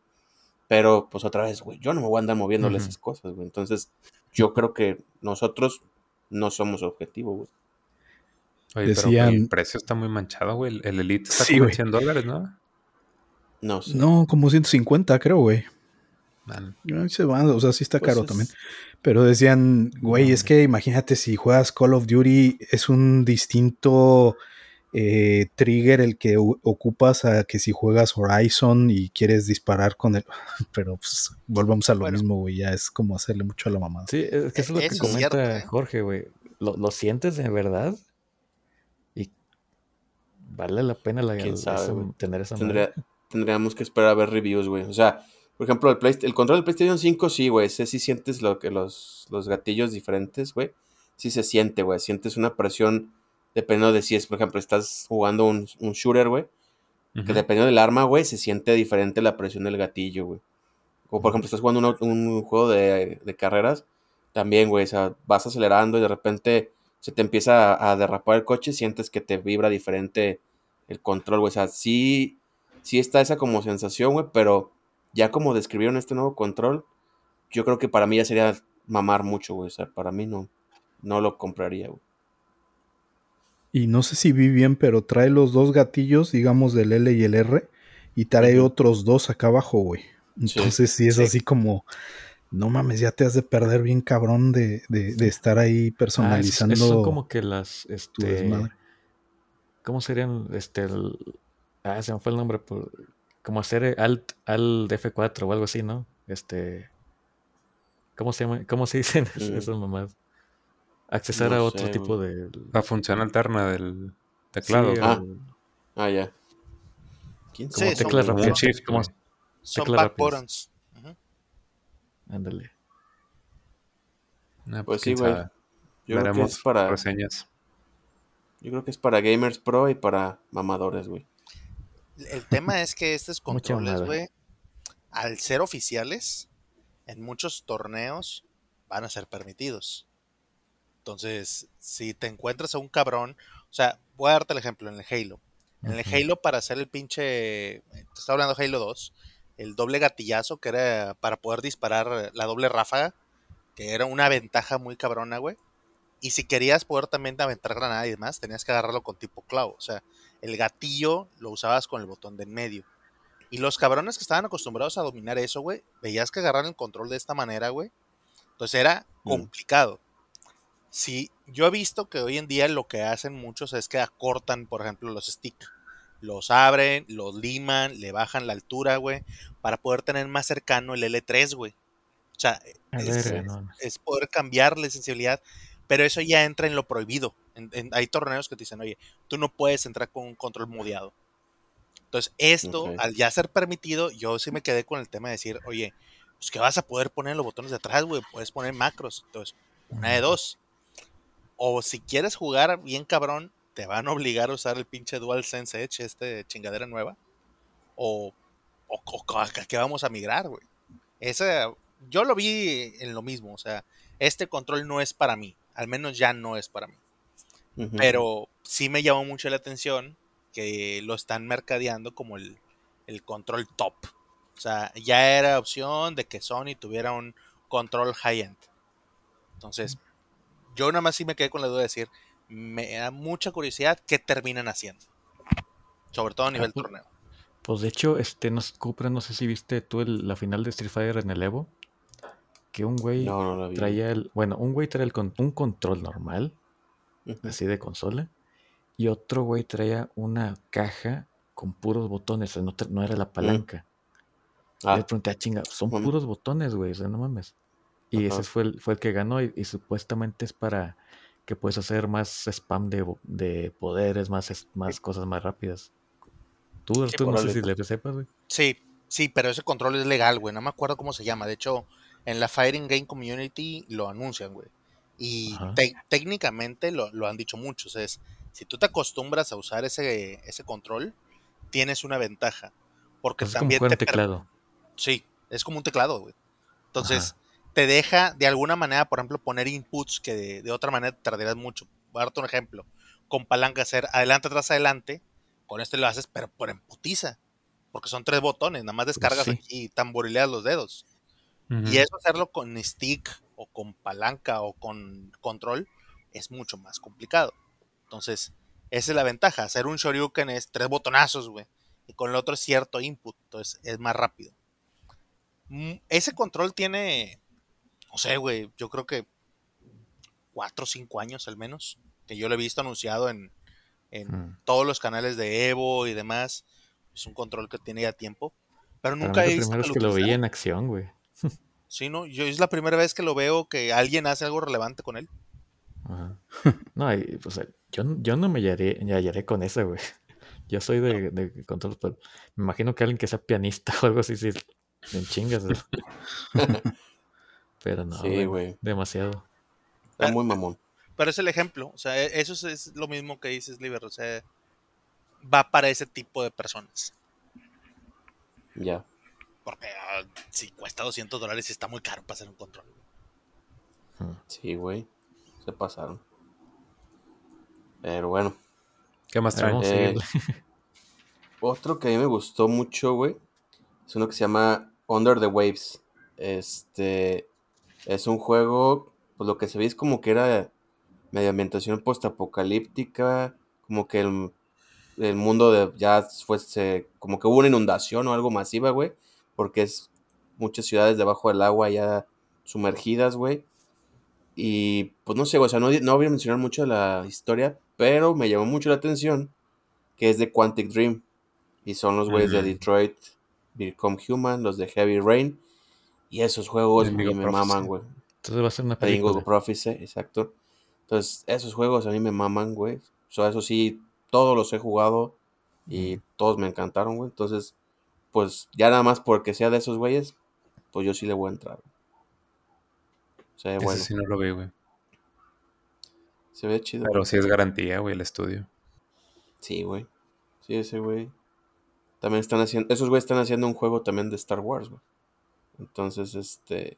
Pero, pues otra vez, güey, yo no me voy a andar moviéndole esas cosas, güey. Entonces, yo creo que nosotros no somos objetivo, güey. Oye, pero Decían- el precio está muy manchado, güey. El Elite está Sí, como en güey. 100 dólares, ¿no? No sé. No, como 150, creo, güey. Man, se van, o sea, sí está Pues caro es- también. Pero decían, güey, es que imagínate si juegas Call of Duty, es un distinto eh, trigger el que ocupas a que si juegas Horizon y quieres disparar con el. Pero pues volvamos a lo Bueno. mismo, güey, ya es como hacerle mucho a la mamada. Sí, es que eso es lo que es comenta cierto, ¿eh? Jorge, güey. ¿Lo, lo sientes de verdad? Y vale la pena la, ¿Quién sabe, esa- tener esa Tendría- tendríamos que esperar a ver reviews, güey. O sea, por ejemplo, el, Play- el control del PlayStation 5, sí, güey. Sé si sientes lo que los, los gatillos diferentes, güey. Sí se siente, güey. Sientes una presión dependiendo de si es, por ejemplo, estás jugando un, un shooter, güey. Que dependiendo del arma, güey, se siente diferente la presión del gatillo, güey. O por ejemplo, estás jugando un, un juego de, de carreras, también, güey, o sea, vas acelerando y de repente se te empieza a, a derrapar el coche sientes que te vibra diferente el control, güey. O sea, sí, sí está esa como sensación, güey, pero ya como describieron este nuevo control, yo creo que para mí ya sería mamar mucho, güey. O sea, para mí no, no lo compraría, güey. Y no sé si vi bien, pero trae los dos gatillos, digamos, del L y el R, y trae otros dos acá abajo, güey. Entonces sí es sí. así como, no mames, ya te has de perder bien cabrón de, de, de estar ahí Ah, personalizando son como que las, este. ¿cómo serían? Este, el- ah, se me fue el nombre, por- como hacer Alt, Alt F4 o algo así, ¿no? Este, ¿cómo se llama? ¿Cómo se dicen Mm. esas mamás? Accesar No a otro sé, tipo de... La función alterna del teclado. Sí, Ah. o- Ah, ya. ¿Quién como Sí, son- rápidas. shift, como-. Son teclas back buttons. Ándale. Ah, Pues sí, quién güey. Yo creo que Veremos es para. reseñas. Yo creo que es para gamers pro y para mamadores, güey. El tema es que estos controles, güey, al ser oficiales, en muchos torneos van a ser permitidos. Entonces, si te encuentras a un cabrón, o sea, voy a darte el ejemplo en el Halo. En el. Halo, para hacer el pinche. Te estaba hablando de Halo 2. El doble gatillazo, que era para poder disparar la doble ráfaga. Que era una ventaja muy cabrona, güey. Y si querías poder también aventar granadas y demás, tenías que agarrarlo con tipo clavo. O sea, el gatillo lo usabas con el botón de en medio. Y los cabrones que estaban acostumbrados a dominar eso, güey, veías que agarrar el control de esta manera, güey. Entonces era Mm. complicado. Sí, yo he visto que hoy en día lo que hacen muchos es que acortan, por ejemplo, los sticks. Los abren, los liman, le bajan la altura, güey, para poder tener más cercano el L3, güey. O sea, es, ver, no. es poder cambiarle sensibilidad, pero eso ya entra en lo prohibido. En- en- hay torneos que te dicen, oye, tú no puedes entrar con un control modeado. Entonces, esto, al ya ser permitido, yo sí me quedé con el tema de decir, oye, pues que vas a poder poner los botones de atrás, güey, puedes poner macros. Entonces, una de dos. O si quieres jugar bien cabrón, te van a obligar a usar el pinche DualSense Edge, este chingadera nueva. O, o, o a qué vamos a migrar, güey. Ese, yo lo vi en lo mismo, o sea, este control no es para mí, al menos ya no es para mí. Pero sí me llamó mucho la atención que lo están mercadeando como el, el control top. O sea, ya era opción de que Sony tuviera un control high-end. Entonces, yo nada más sí me quedé con la duda de decir, me da mucha curiosidad qué terminan haciendo. Sobre todo a nivel pues- torneo. Pues de hecho, este, no, Cupra, no sé si viste tú el- la final de Street Fighter en el Evo. Que un güey No, no traía el. Bueno, un güey traía el un control normal, así de consola. Y otro güey traía una caja con puros botones, o sea, no, no era la palanca. Y Ah, le pregunté, ah, chinga, son puros botones, güey, o sea, no mames. Y Ajá. ese fue el, fue el que ganó y, y supuestamente es para que puedes hacer más spam de, de poderes, más, más cosas más rápidas. Tú, Arturo, no sé si le sepas, güey. Sí, sí, pero ese control es legal, güey. No me acuerdo cómo se llama. De hecho, en la Fighting Game Community lo anuncian, güey. Y técnicamente lo, lo han dicho muchos. Es, si tú te acostumbras a usar ese, ese control, tienes una ventaja. Porque Pues es como también un te teclado. Sí, es como un teclado, güey. Entonces, Ajá. Te deja de alguna manera, por ejemplo, poner inputs que de, de otra manera tardarías mucho. Voy a darte un ejemplo. Con palanca hacer adelante, atrás, adelante. Con este lo haces, pero por emputiza. Porque son tres botones. Nada más descargas sí. aquí y tamborileas los dedos. Y eso hacerlo con stick o con palanca o con control es mucho más complicado. Entonces, esa es la ventaja. Hacer un Shoryuken es tres botonazos, güey. Y con el otro es cierto input. Entonces, es más rápido. Mm, Ese control tiene, no sé, güey, yo creo que cuatro o cinco años al menos. Que yo lo he visto anunciado en, en Mm. todos los canales de Evo y demás. Es un control que tiene ya tiempo. Pero Para mí nunca he visto lo que lo veía en acción, güey. Sí, no, yo es la primera vez que lo veo que alguien hace algo relevante con él. Ajá. No, y, pues, yo, yo no me hallaré, me hallaré con ese, güey. Yo soy de, de control, pero me imagino que alguien que sea pianista o algo así, sí, en chingas. Pero no, Sí, güey, demasiado. Está muy mamón. Pero es el ejemplo, o sea, e- eso es, es lo mismo que dices, Liber, o sea, va para ese tipo de personas. Ya. Porque ah, si cuesta 200 dólares está muy caro para hacer un control. Sí, güey. Se pasaron. Pero bueno. ¿Qué más a Eh. Otro que a mí me gustó mucho, güey. Es uno que se llama Under the Waves. Este. Es un juego. Pues lo que se ve es como que era medio ambientación postapocalíptica. Como que el, el mundo de, ya fuese. Como que hubo una inundación o algo masiva, güey. Porque es muchas ciudades debajo del agua ya sumergidas, güey. Y pues no sé, o sea, no, no voy a mencionar mucho la historia, pero me llamó mucho la atención que es de Quantic Dream. Y son los güeyes de. Detroit, Become Human, los de Heavy Rain. Y esos juegos a mí me maman, güey. Entonces va a ser una película. Prophecy, exacto. Entonces, esos juegos a mí me maman, güey. O sea, eso sí, todos los he jugado y todos me encantaron, güey. Entonces, pues ya nada más porque sea de esos güeyes, pues yo sí le voy a entrar. Se ve Ese bueno, sí no lo vi, güey. se ve chido. Pero sí es garantía, güey, el estudio. Sí, güey. Sí, ese güey. También están haciendo, esos güeyes están haciendo un juego también de Star Wars, güey. Entonces, este,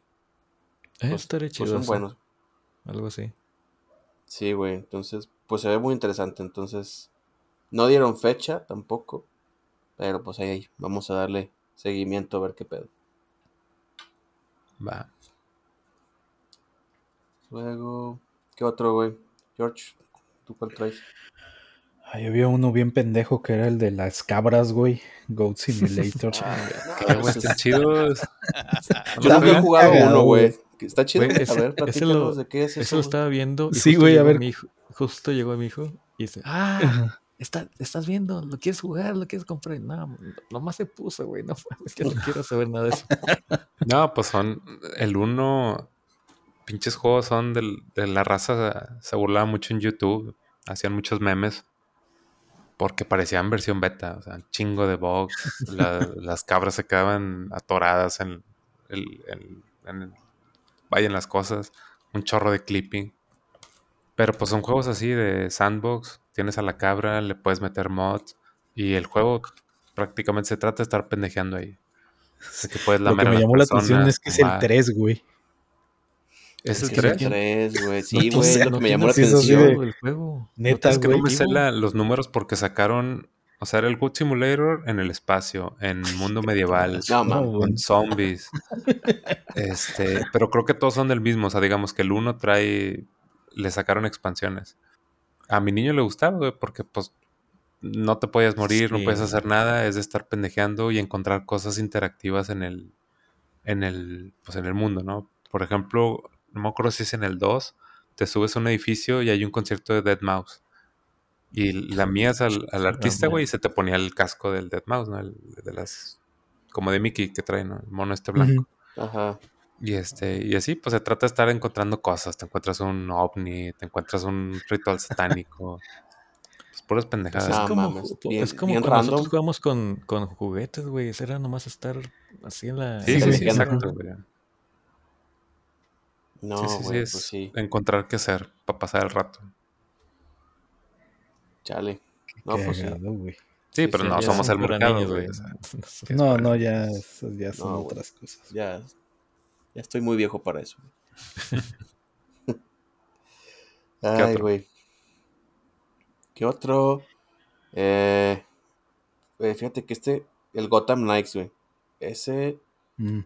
Eh, pues, estaría pues chido. son buenos. Algo así. Sí, güey. Entonces, pues se ve muy interesante. Entonces, No dieron fecha tampoco. Pero pues ahí, ahí, vamos a darle seguimiento a ver qué pedo. Va. Luego, ¿qué otro, güey? George, ¿tú cuál traes? Ay, había uno bien pendejo que era el de las cabras, güey. Goat Simulator. Qué güey, están chidos. Yo nunca he bien jugado cagado, uno, güey. Está chido. Güey, ese- a ver, ese platícanos lo- de qué es eso. Eso lo estaba viendo. y Sí, güey, a ver. Mi hijo, justo llegó mi hijo y dice, ah, está, estás viendo, lo quieres jugar, lo quieres comprar. No, nomás se puso, güey. No, es que no quiero saber nada de eso. No, pues son el uno. Pinches juegos son del- de la raza. Se burlaba mucho en YouTube. Hacían muchos memes. Porque parecían versión beta. O sea, un chingo de bugs. la- las cabras se quedaban atoradas en el. vayan las cosas. Un chorro de clipping. Pero pues son juegos así de sandbox. Tienes a la cabra, le puedes meter mods. Y el juego prácticamente se trata de estar pendejeando ahí. De que puedes Lo que me llamó la atención es que es el tumbar. 3, güey. ¿Es el Es que 3? son tres, güey. Sí, No güey, lo que no me llamó la atención. de- el juego. Neta, Es que no me sé la- los números porque sacaron, o sea, era el Good Simulator en el espacio, en mundo medieval, No, con zombies. Este, pero creo que todos son del mismo, o sea, digamos que el uno trae, le sacaron expansiones. A mi niño le gustaba, güey, porque pues no te podías morir, no puedes hacer nada, es de estar pendejeando y encontrar cosas interactivas en el, en el, pues en el mundo, ¿no? Por ejemplo, no me acuerdo si es en el 2, te subes a un edificio y hay un concierto de Dead Mouse. Y la mías al, al artista, güey, y se te ponía el casco del Dead Mouse, ¿no? El, de las, como de Mickey que trae, ¿no? El mono este blanco. Ajá. Y este, y así, pues se trata de estar encontrando cosas. Te encuentras un ovni, te encuentras un ritual satánico. Pues puras pendejadas. es No como, mames, ju- bien- es como bien cuando random. nosotros jugamos con, con juguetes, güey. Era nomás estar así en la. Sí, sí, sí, tienda. exacto, güey. No, sí, sí, güey, es pues sí. encontrar qué hacer para pasar el rato. Chale. No, pues sí. Güey. Pero sí, no somos el mercado, güey. No, no, ya, ya son No, güey. otras cosas. Ya, ya estoy muy viejo para eso. güey. Ay, otro? güey. ¿Qué otro? Eh, fíjate que este, el Gotham Knights, güey. Ese, Mm.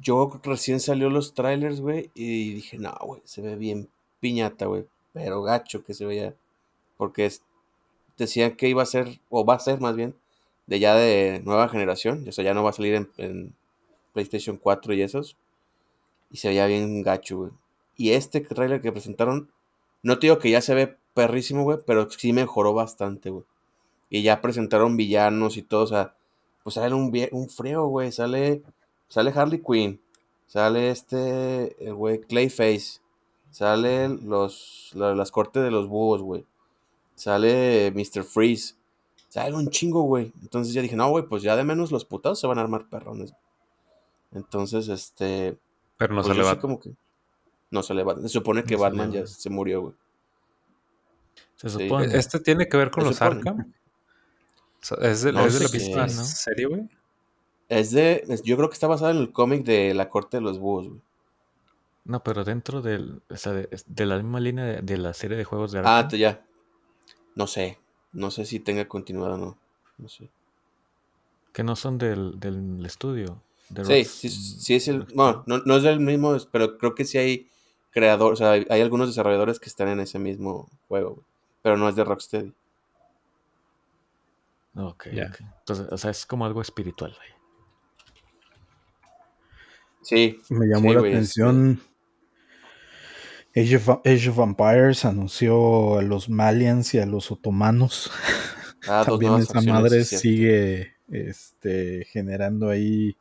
Yo recién salió los trailers, güey, y dije, no, güey, se ve bien piñata, güey. Pero gacho que se veía. Porque decían que iba a ser, o va a ser más bien, de ya de nueva generación. O sea, ya no va a salir en, PlayStation 4 y esos. Y se veía bien gacho, güey. Y este trailer que presentaron, no te digo que ya se ve perrísimo, güey, pero sí mejoró bastante, güey. Y ya presentaron villanos y todo, o sea, pues sale un, un frío, güey. Sale, sale Harley Quinn, sale este, el güey Clayface, sale los, la- las cortes de los búhos, güey. Sale Mr. Freeze, sale un chingo, güey. Entonces ya dije, no, güey, pues ya de menos los putados se van a armar perrones. Entonces, este, Pero no pues se le yo va. sí como que no se le va. Se supone que No Batman ya se murió, güey. Se Sí. supone. ¿Este tiene que ver con Se los supone. Arkham? ¿Es de, No es de la misma ¿no? serie, güey? Es de, es- yo creo que está basado en el cómic de La Corte de los Búhos, güey. No, pero dentro del, o sea, de, de la misma línea de, de la serie de juegos de Ah, Arkham. te- ya. No sé. No sé si tenga continuidad o no. No sé. Que no son del, del estudio. de Sí, sí, sí es el. Bueno, no, no es del mismo, pero creo que sí hay creadores, o sea, hay, hay algunos desarrolladores que están en ese mismo juego, güey. Pero no es de Rocksteady. Ok, Ya. ok. Entonces, o sea, es como algo espiritual, güey. Sí. Me llamó sí, la güey, atención. Age of, Age of Empires anunció a los Malians y a los otomanos. Ah, También esa madre sí, sigue este, generando ahí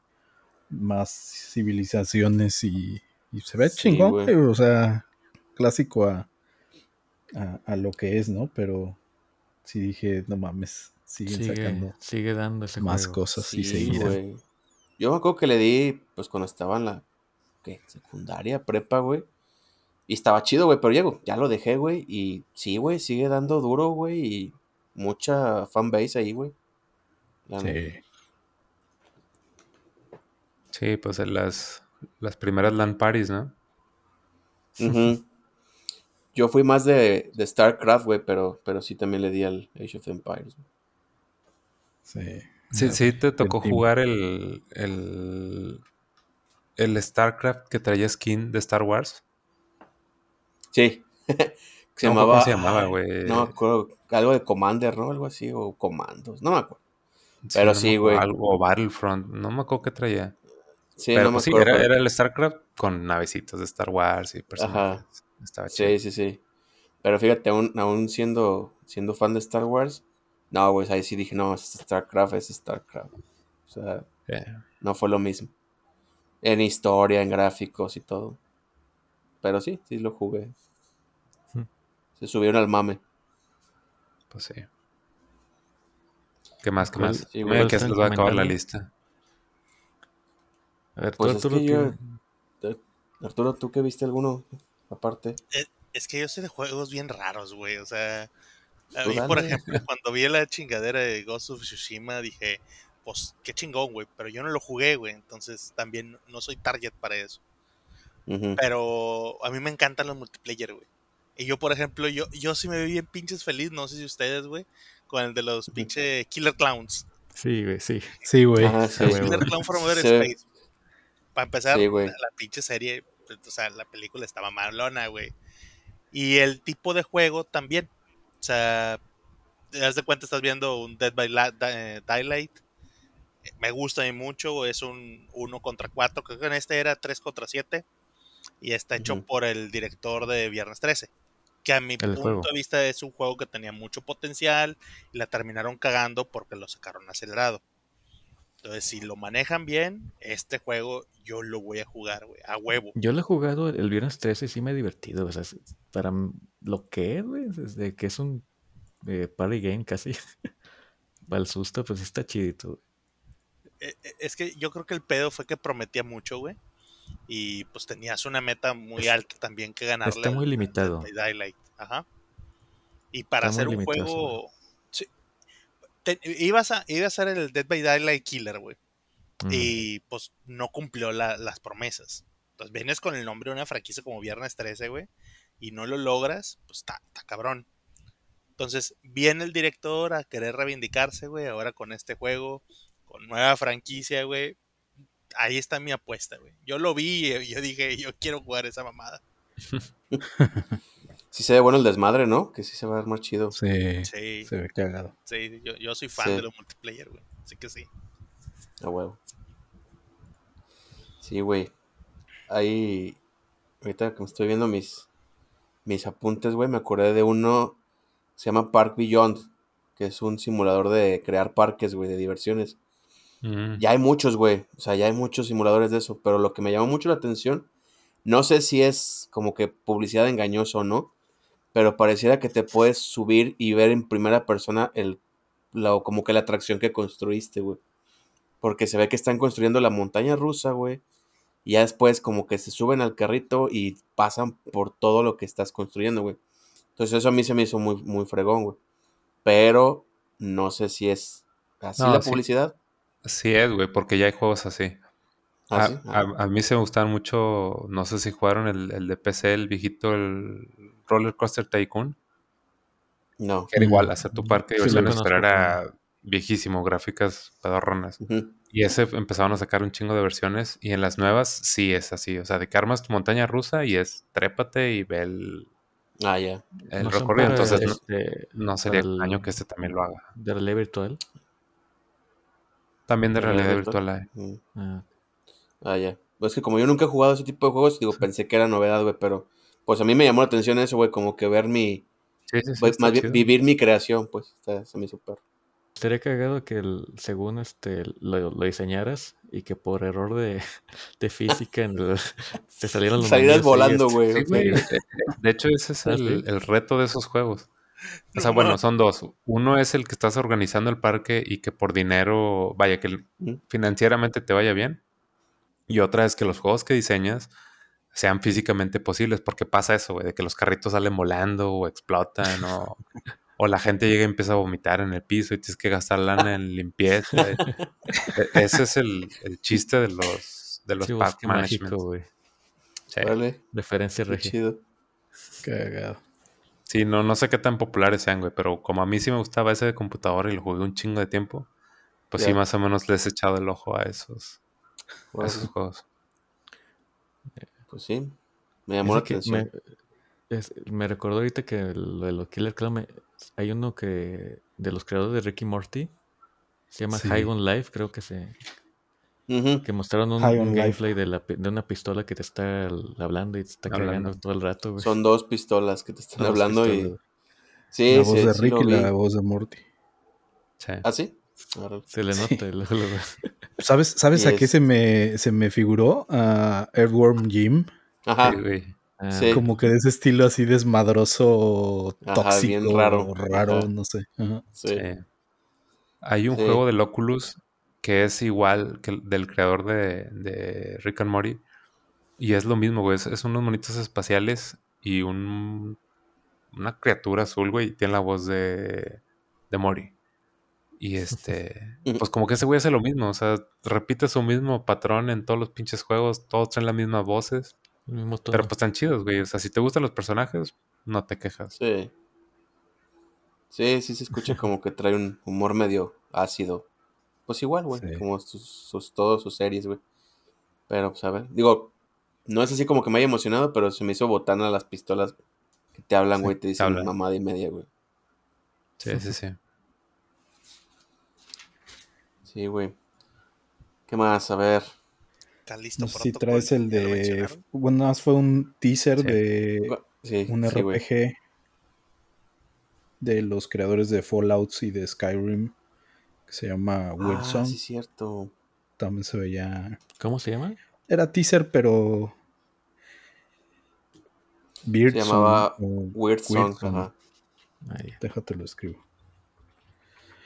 más civilizaciones y, y se ve Sí, chingón, güey. o sea, clásico a, a, a lo que es, ¿no? Pero sí dije, no mames, siguen Sigue, sacando sigue dando ese más juego. cosas y Sí, seguirán. Yo me acuerdo que le di, pues cuando estaba en la, ¿qué? Secundaria, prepa, güey. Y estaba chido, güey, pero llego, ya lo dejé, güey. Y sí, güey, sigue dando duro, güey. Y mucha fanbase ahí, güey. Sí. Sí, pues en las, las primeras LAN parties, ¿no? Ujú. Yo fui más de, de StarCraft, güey, pero, pero sí también le di al Age of Empires. güey. Sí. Sí, sí, te tocó jugar el, el, el StarCraft que traía skin de Star Wars. Sí. se No me acuerdo llamaba. cómo se llamaba, güey. No me acuerdo. Algo de Commander, ¿no? Algo así. O Comandos. No me acuerdo. Sí, pero no sí, güey. algo- O Battlefront, no me acuerdo qué traía. Sí, pero no me pues sí, acuerdo. era, pero- era el StarCraft con navecitos de Star Wars y personajes. Estaba chido. Sí, sí, sí. Pero fíjate, aún, aún siendo, siendo fan de Star Wars, no, güey, ahí sí dije, no, es StarCraft, es StarCraft. O sea, Eh, no fue lo mismo. En historia, en gráficos y todo. Pero sí, sí lo jugué. Hmm. Se subieron al mame. pues sí. ¿Qué más? ¿Qué ¿Cuál- más? sí, que se les va a acabar la lista. A ver, Pues tú, es Arturo, que yo- ¿qué- Arturo, ¿tú qué viste alguno aparte? Es que yo sé de juegos bien raros, güey. O sea, a mí, por ejemplo, cuando vi la chingadera de Ghost of Tsushima, dije, pues qué chingón, güey. Pero yo no lo jugué, güey. Entonces también no soy target para eso. Pero a mí me encantan los multiplayer, güey. Y yo, por ejemplo, yo, yo sí me vi bien pinches feliz, no sé si ustedes, güey, con el de los pinche Killer Clowns. Sí, güey, sí. Sí, güey. Sí. Ah. Killer Clown from Outer Sí. Space. Para empezar, Sí, güey. la, la pinche serie, pues, o sea, la película estaba malona, güey. Y el tipo de juego también. O sea, te das de cuenta, estás viendo un Dead by La- eh, Daylight. Me gusta a mí mucho, es un 1 contra 4. Creo que en este era 3 contra 7. Y está hecho por el director de Viernes 13. Que a mi El punto juego. de vista es un juego que tenía mucho potencial y la terminaron cagando porque lo sacaron acelerado. Entonces, si lo manejan bien, este juego yo lo voy a jugar, güey, a huevo. Yo lo he jugado el viernes 13 y sí me he divertido. O sea, para lo que es, güey, desde que es un eh, party game casi. Al susto, pues está chidito. güey. Eh, eh, Es que yo creo que el pedo fue que prometía mucho, güey. Y pues tenías una meta muy Es- alta también que ganarle. está muy limitado. Daylight. Ajá. Y para hacer un limitado juego. Te- ibas a, iba a ser el Dead by Daylight Killer, güey. Mm. Y pues no cumplió la- las promesas. Entonces vienes con el nombre de una franquicia como Viernes 13, güey. Y no lo logras, pues está está cabrón. Entonces viene el director a querer reivindicarse, güey. Ahora con este juego, con nueva franquicia, güey. Ahí está mi apuesta, güey. Yo lo vi y yo dije, yo quiero jugar esa mamada. Sí se ve bueno el desmadre, ¿no? Que sí se va a ver más chido. Sí, Sí, se ve cagado. sí, yo, yo soy fan Sí. de los multiplayer, güey. Así que sí. A huevo. Sí, güey. Ahí. Ahorita que me estoy viendo mis, mis apuntes, güey, me acordé de uno. Se llama Park Beyond. Que es un simulador de crear parques, güey, de diversiones. Mm. Ya hay muchos, güey. O sea, ya hay muchos simuladores de eso. Pero lo que me llamó mucho la atención. No sé si es como que publicidad engañosa o no. Pero pareciera que te puedes subir y ver en primera persona el, la- como que la atracción que construiste, güey. Porque se ve que están construyendo la montaña rusa, güey. Y ya después como que se suben al carrito y pasan por todo lo que estás construyendo, güey. Entonces eso a mí se me hizo muy, muy fregón, güey. Pero no sé si es así No, la sí. publicidad. Sí es, güey, porque ya hay juegos así. ¿Ah, A, sí? a- a mí se me gustaban mucho, no sé si jugaron el, el de PC, el viejito, el Roller Coaster Tycoon, No. que era igual, hacer tu parque de sí diversiones, pero conozco, era viejísimo, gráficas pedorronas. Y ese empezaron a sacar un chingo de versiones, y en las nuevas sí es así, o sea, de que armas tu montaña rusa y es trépate y ve el, Ah, ya. el ¿No son recorrido, entonces no, este, no sería el- extraño que este también lo haga. de realidad virtual? También de ¿Realidad realidad virtual? Mm. Ah, Ah, ya. Pues es que como yo nunca he jugado ese tipo de juegos, digo, pensé que era novedad, güey, pero pues a mí me llamó la atención eso, güey, como que ver mi, Sí, sí, sí, pues, más bien vivir mi creación, pues, está, se me hizo perro. Estaría cagado que el, según este lo, lo diseñaras y que por error de, de física en el- te salieran los Salieras volando, este, güey. Eh, De hecho, ese es ¿Ah, el, el reto de esos juegos. O sea, bueno, son dos. Uno es el que estás organizando el parque y que por dinero, vaya, que financieramente te vaya bien. Y otra es que los juegos que diseñas sean físicamente posibles, porque pasa eso, güey, de que los carritos salen volando o explotan o, o la gente llega y empieza a vomitar en el piso y tienes que gastar lana en limpieza. E- Ese es el, el chiste de los, de los Sí, park bosque management. mágico, güey. Sí. Órale, Referencia chido. Cagado. Sí, no, no sé qué tan populares sean, güey, pero como a mí sí me gustaba ese de computadora y lo jugué un chingo de tiempo, pues sí, más o menos les he echado el ojo a esos, a esos juegos. Pues sí. Me llamó la Ese atención. me, es- me recordó ahorita que lo de los Killer Clown, me- hay uno que de los creadores de Ricky Morty, se llama Sí. High on Life, creo que se que mostraron un, un gameplay de, la, de una pistola que te está hablando y te está Hablando. cagando todo el rato, güey. Son dos pistolas que te están Dos hablando y... Sí, la voz sí, de sí Rick lo y la voz de Morty. Sí. ¿Ah, sí? Se le Sí. nota el-. ¿Sabes, sabes a qué se me, se me figuró? A Earthworm Jim. Ajá. Sí, güey. Ah, Sí. Como que de ese estilo así desmadroso, Ajá, tóxico, bien raro. raro, Ajá. no sé. Ajá. Sí. Sí. Hay un Sí. juego del Oculus que es igual que el del creador de, de Rick and Morty. Y es lo mismo, güey. Es, es unos monitos espaciales y un, una criatura azul, güey. Y tiene la voz de, de Morty. Y este, pues como que ese güey hace lo mismo. O sea, repite su mismo patrón en todos los pinches juegos. Todos traen las mismas voces. mismo. Pero pues están chidos, güey. O sea, si te gustan los personajes, no te quejas. Sí. Sí, sí se escucha como que trae un humor medio ácido. Pues igual, güey, Sí. como sus, sus, todas sus series, güey. Pero, pues, a ver, digo, no es así como que me haya emocionado, pero se me hizo botana las pistolas que te hablan, Sí, güey, te te dicen mamada y media, güey. Sí, sí, sí. Sí, güey. ¿Qué más? A ver. ¿Está listo No sé si traes el ¿Ya lo de. Bueno, nada más fue un teaser Sí. de Sí, un sí. RPG de los creadores de Fallout y de Skyrim que se llama Weird Ah, Song. sí, cierto. También se veía. ¿Cómo se llama? Era teaser, pero. Beard Se llamaba Weird Song, ajá. Ah. Déjate lo escribo.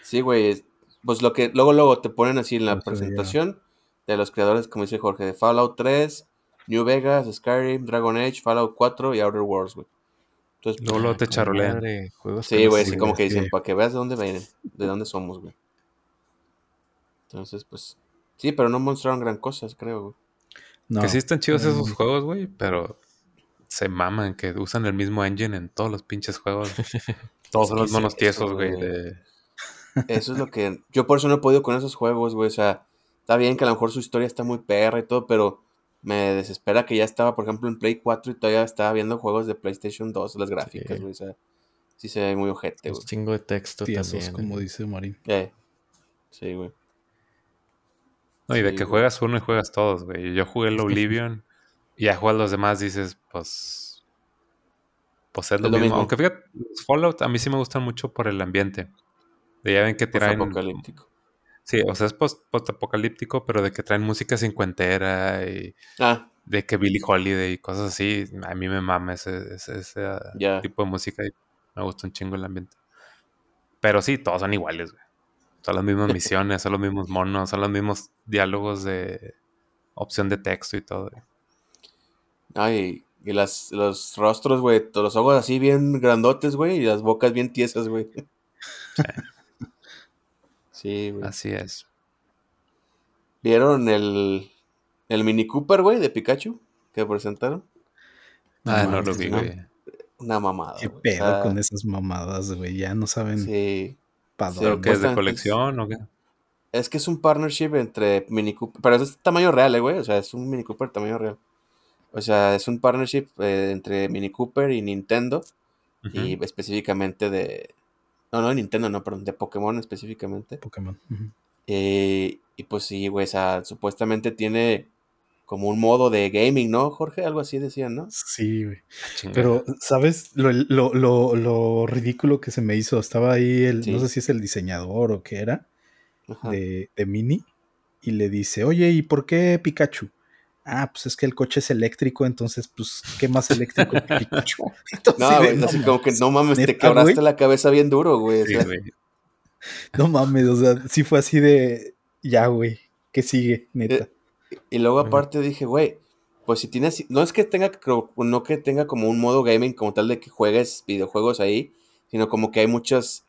Sí, güey. Es- Pues lo que luego, luego te ponen así en la presentación de los creadores, como dice Jorge, de Fallout 3, New Vegas, Skyrim, Dragon Age, Fallout 4 y Outer Worlds, güey. Entonces, Luego, luego te Ah, charolean. madre, sí, no güey, se así como que dicen, para que veas de dónde vienen, de dónde somos, güey. Entonces, pues, sí, pero no mostraron gran cosas, creo, güey. No, que sí están chidos no, esos no. juegos, güey, pero se maman que usan el mismo engine en todos los pinches juegos. Todos son los monos es eso, tiesos, güey. güey. de- Eso es lo que. Yo por eso no he podido con esos juegos, güey. O sea, está bien que a lo mejor su historia está muy perra y todo, pero me desespera que ya estaba, por ejemplo, en Play 4 y todavía estaba viendo juegos de PlayStation 2, las gráficas, Sí. güey. O sea, sí se ve muy ojete, Un güey. chingo de texto Tiesos, también. como eh. dice Marín. Eh, Sí, güey. No, y de Sí, que güey. juegas uno y juegas todos, güey. Yo jugué el Oblivion y ya juegas los demás, dices, pues. Pues es lo, Es lo mismo. mismo. Aunque fíjate, los Fallout a mí sí me gustan mucho por el ambiente. Ya ven que traen. apocalíptico. Sí, o sea, es post- post-apocalíptico, pero de que traen música cincuentera y Ah, de que Billie Holiday y cosas así. A mí me mama ese, ese, ese, ah, tipo de música y me gusta un chingo el ambiente. Pero sí, todos son iguales, güey. Son las mismas misiones, son los mismos monos, son los mismos diálogos de opción de texto y todo. güey. ay, y las, los rostros, güey, todos los ojos así bien grandotes, güey, y las bocas bien tiesas, güey. Sí, güey. Así es. ¿Vieron el, el Mini Cooper, güey, de Pikachu que presentaron? Ah, no lo vi, güey. Una mamada, Qué güey. O pedo sea, con esas mamadas, güey. Ya no saben Sí. Sí. ¿Pero qué es de colección o qué? Es que es un partnership entre Mini Cooper. Pero es tamaño real, eh, güey. O sea, es un Mini Cooper tamaño real. O sea, es un partnership eh, entre Mini Cooper y Nintendo. Y específicamente de. No, no de Nintendo, no, perdón. De Pokémon específicamente. Pokémon. Eh, y pues sí, güey. O sea, supuestamente tiene como un modo de gaming, ¿no, Jorge? Algo así decían, ¿no? Sí, güey. Chingada. Pero, ¿sabes lo, lo, lo, lo ridículo que se me hizo? Estaba ahí el, Sí. no sé si es el diseñador o qué era, de, de Mini, y le dice, oye, ¿y por qué Pikachu? Ah, pues es que el coche es eléctrico, entonces, pues, ¿qué más eléctrico que Pikachu? Entonces, No, güey, así como que no mames, te ¿Neta, quebraste güey? la cabeza bien duro, güey. o Sí, sea, güey. No mames, o sea, sí fue así de, ya, güey, ¿qué sigue, neta? Eh, Y luego aparte dije, güey, pues si tienes, no es que tenga, no que tenga como un modo gaming como tal de que juegues videojuegos ahí, sino como que hay muchas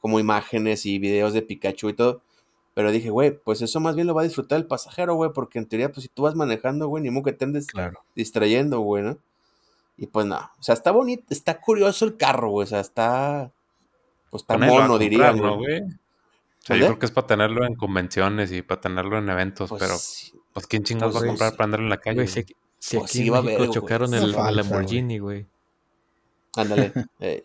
como imágenes y videos de Pikachu y todo. Pero dije, güey, pues eso más bien lo va a disfrutar el pasajero, güey, porque en teoría, pues si tú vas manejando, güey, ni modo que te andes Claro. distrayendo, güey, ¿no? Y pues no, o sea, está bonito, está curioso el carro, güey, o sea, está, pues está mono, diría, comprar, ¿no, güey. güey? O sea, yo creo que es para tenerlo en convenciones y para tenerlo en eventos, Pues, pero pues quién chingados Pues, va a comprar sí. para andar en la calle. Güey, si si Pues aquí sí en México chocaron No el, güey. Lamborghini, güey. Ándale. eh.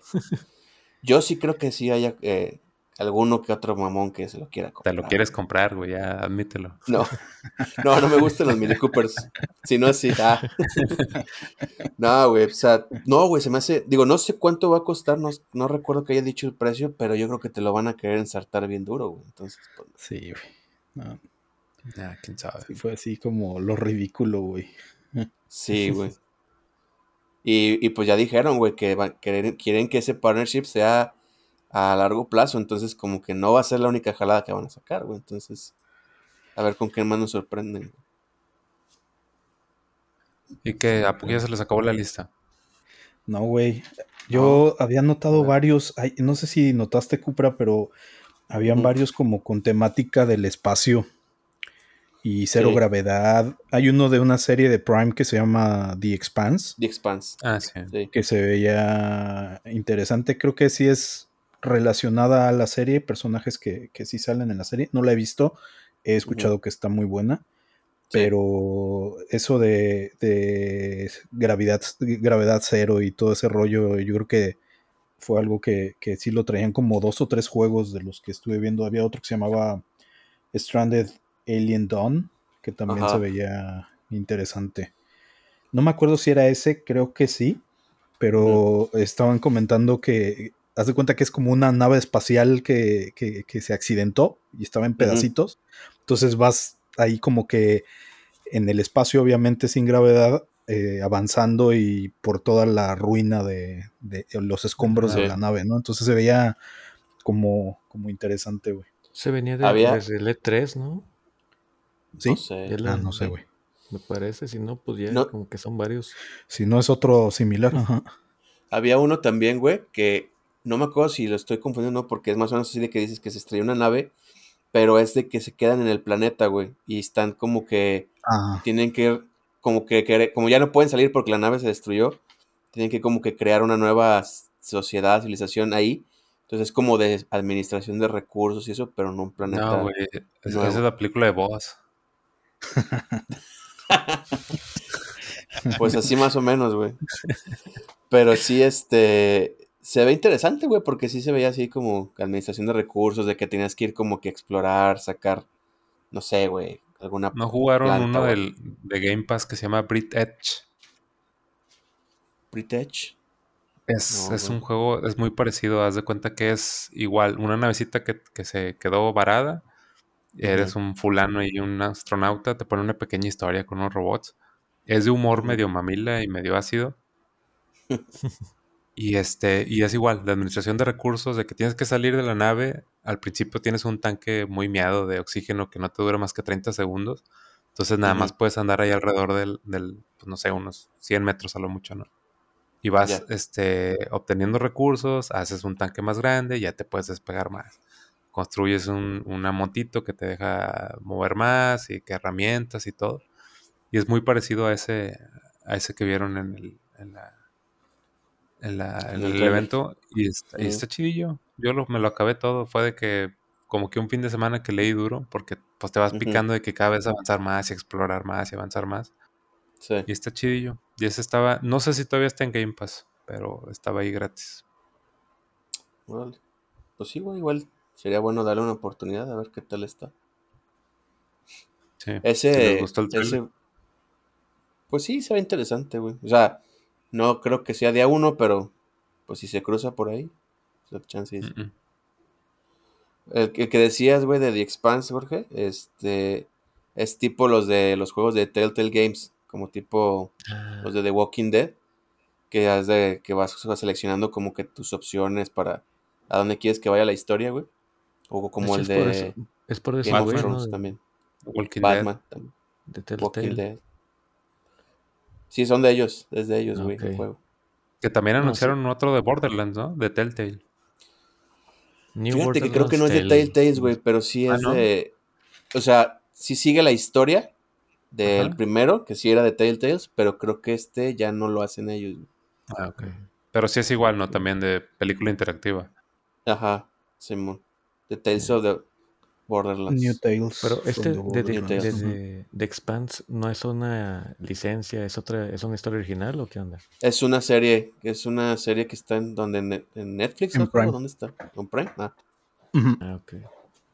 Yo sí creo que sí haya eh, alguno que otro mamón que se lo quiera Te comprar. lo quieres comprar, güey, ya admítelo. No, no, no me gustan los Mini Coopers. Si no, sí. ah. No, güey, o sea, no, güey, se me hace, digo, no sé cuánto va a costar, no, no recuerdo que haya dicho el precio, pero yo creo que te lo van a querer ensartar bien duro, güey. Entonces, pues, Sí, güey. No, Ya, quién sabe. sí fue así como lo ridículo, güey. sí, güey. Y, y pues ya dijeron, güey, que va- quieren, quieren que ese partnership sea a largo plazo, entonces como que no va a ser la única jalada que van a sacar, güey. Entonces, a ver con qué más nos sorprenden. Y que a poco ya se les acabó la lista. No, güey. Yo había notado varios, ay, no sé si notaste Cupra, pero habían varios como con temática del espacio y cero Sí. gravedad. Hay uno de una serie de Prime que se llama The Expanse, The Expanse. Ah, sí. Sí. que se veía interesante. Creo que sí es relacionada a la serie, personajes que, que sí salen en la serie. No la he visto, he escuchado que está muy buena. Sí. Pero eso de, de gravedad, gravedad cero y todo ese rollo, yo creo que fue algo que, que sí lo traían como dos o tres juegos de los que estuve viendo. Había otro que se llamaba Stranded Alien Dawn, que también Ajá. se veía interesante. No me acuerdo si era ese, creo que sí, pero estaban comentando que, haz de cuenta que es como una nave espacial que, que- que se accidentó y estaba en pedacitos. Entonces vas ahí como que en el espacio, obviamente sin gravedad, eh, avanzando y por toda la ruina de, de los escombros de la nave, ¿no? Entonces se veía como, como interesante, güey. Se venía de, Había- desde el E3, ¿no? ¿Sí? No sé. Ya Ah, no sé, güey. Me parece, si no, pues ya No. como que son varios. Si no es otro similar, ajá. Había uno también, güey, que no me acuerdo si lo estoy confundiendo, porque es más o menos así de que dices que se estrelló una nave, pero es de que se quedan en el planeta, güey, y están como que tienen que, como que, como ya no pueden salir porque la nave se destruyó, tienen que como que crear una nueva sociedad, civilización ahí. Entonces es como de administración de recursos y eso, pero no un planeta. No, güey. es- Esa es la película de Boss. Pues así más o menos, güey. Pero sí, este, se ve interesante, güey, porque sí se veía así como administración de recursos, de que tenías que ir como que explorar, sacar, no sé, güey, alguna... ¿No jugaron planta uno del, de Game Pass que se llama Brit Edge? Es, No, es güey. un juego, es muy parecido. Haz de cuenta que es igual, una navecita que, que se quedó varada. Eres un fulano y un astronauta. Te pone una pequeña historia con unos robots. Es de humor medio mamila y medio ácido. y este, y es igual, de administración de recursos, de que tienes que salir de la nave. Al principio tienes un tanque muy miado de oxígeno que no te dura más que 30 segundos. Entonces nada más puedes andar ahí alrededor del, del, pues no sé, unos 100 metros a lo mucho, ¿no? Y vas este, obteniendo recursos, haces un tanque más grande ya te puedes despegar más. Construyes un, una motito que te deja mover más y que herramientas y todo. Y es muy parecido a ese, a ese que vieron en el, en la, en la- en En el el evento. Y está, y Ujú. está chidillo. Yo lo- me lo acabé todo. Fue de que como que un fin de semana que leí duro, porque pues te vas picando de que cada vez avanzar más y explorar más y avanzar más. Sí. Y está chidillo. Y ese estaba, no sé si todavía está en Game Pass, pero estaba ahí gratis. Órale. Pues sí, igual sería bueno darle una oportunidad a ver qué tal está. Sí. Ese, Si les gustó el ese, pues sí, se ve interesante, güey. O sea, no creo que sea día uno, pero pues si se cruza por ahí, pues, chance. Mm, mm. El, que- el que decías, güey, de The Expanse, Jorge, este, es tipo los de los juegos de Telltale Games, como tipo Ah, los de The Walking Dead, que, has de, que vas, vas seleccionando como que tus opciones para a dónde quieres que vaya la historia, güey. O como el es por de eso- es por eso, Game of güey, ¿no? Thrones De- también. Walking Dead. Batman también. De Walking. Dead. Sí, son de ellos, es de ellos, güey, el juego. Que también No, sí. anunciaron otro de Borderlands, ¿no? De Telltale. New Fíjate que creo que no es de Telltales, güey, pero sí Ah, es ¿no? de... O sea, sí sigue la historia del Ajá. primero, que sí era de Telltales, pero creo que este ya no lo hacen ellos. güey. Ah, ok. Pero sí es igual, ¿no? También de película interactiva. Ajá, Simón. The Tales of the Borderlands. New Tales. Pero este de, de, de, Tales. de- de Expanse no es una licencia, es otra, es una historia original o qué onda? Es una serie, es una serie que está en donde en, en Netflix, En. ¿Dónde está? ¿En Prime? Ah. Ah, ok.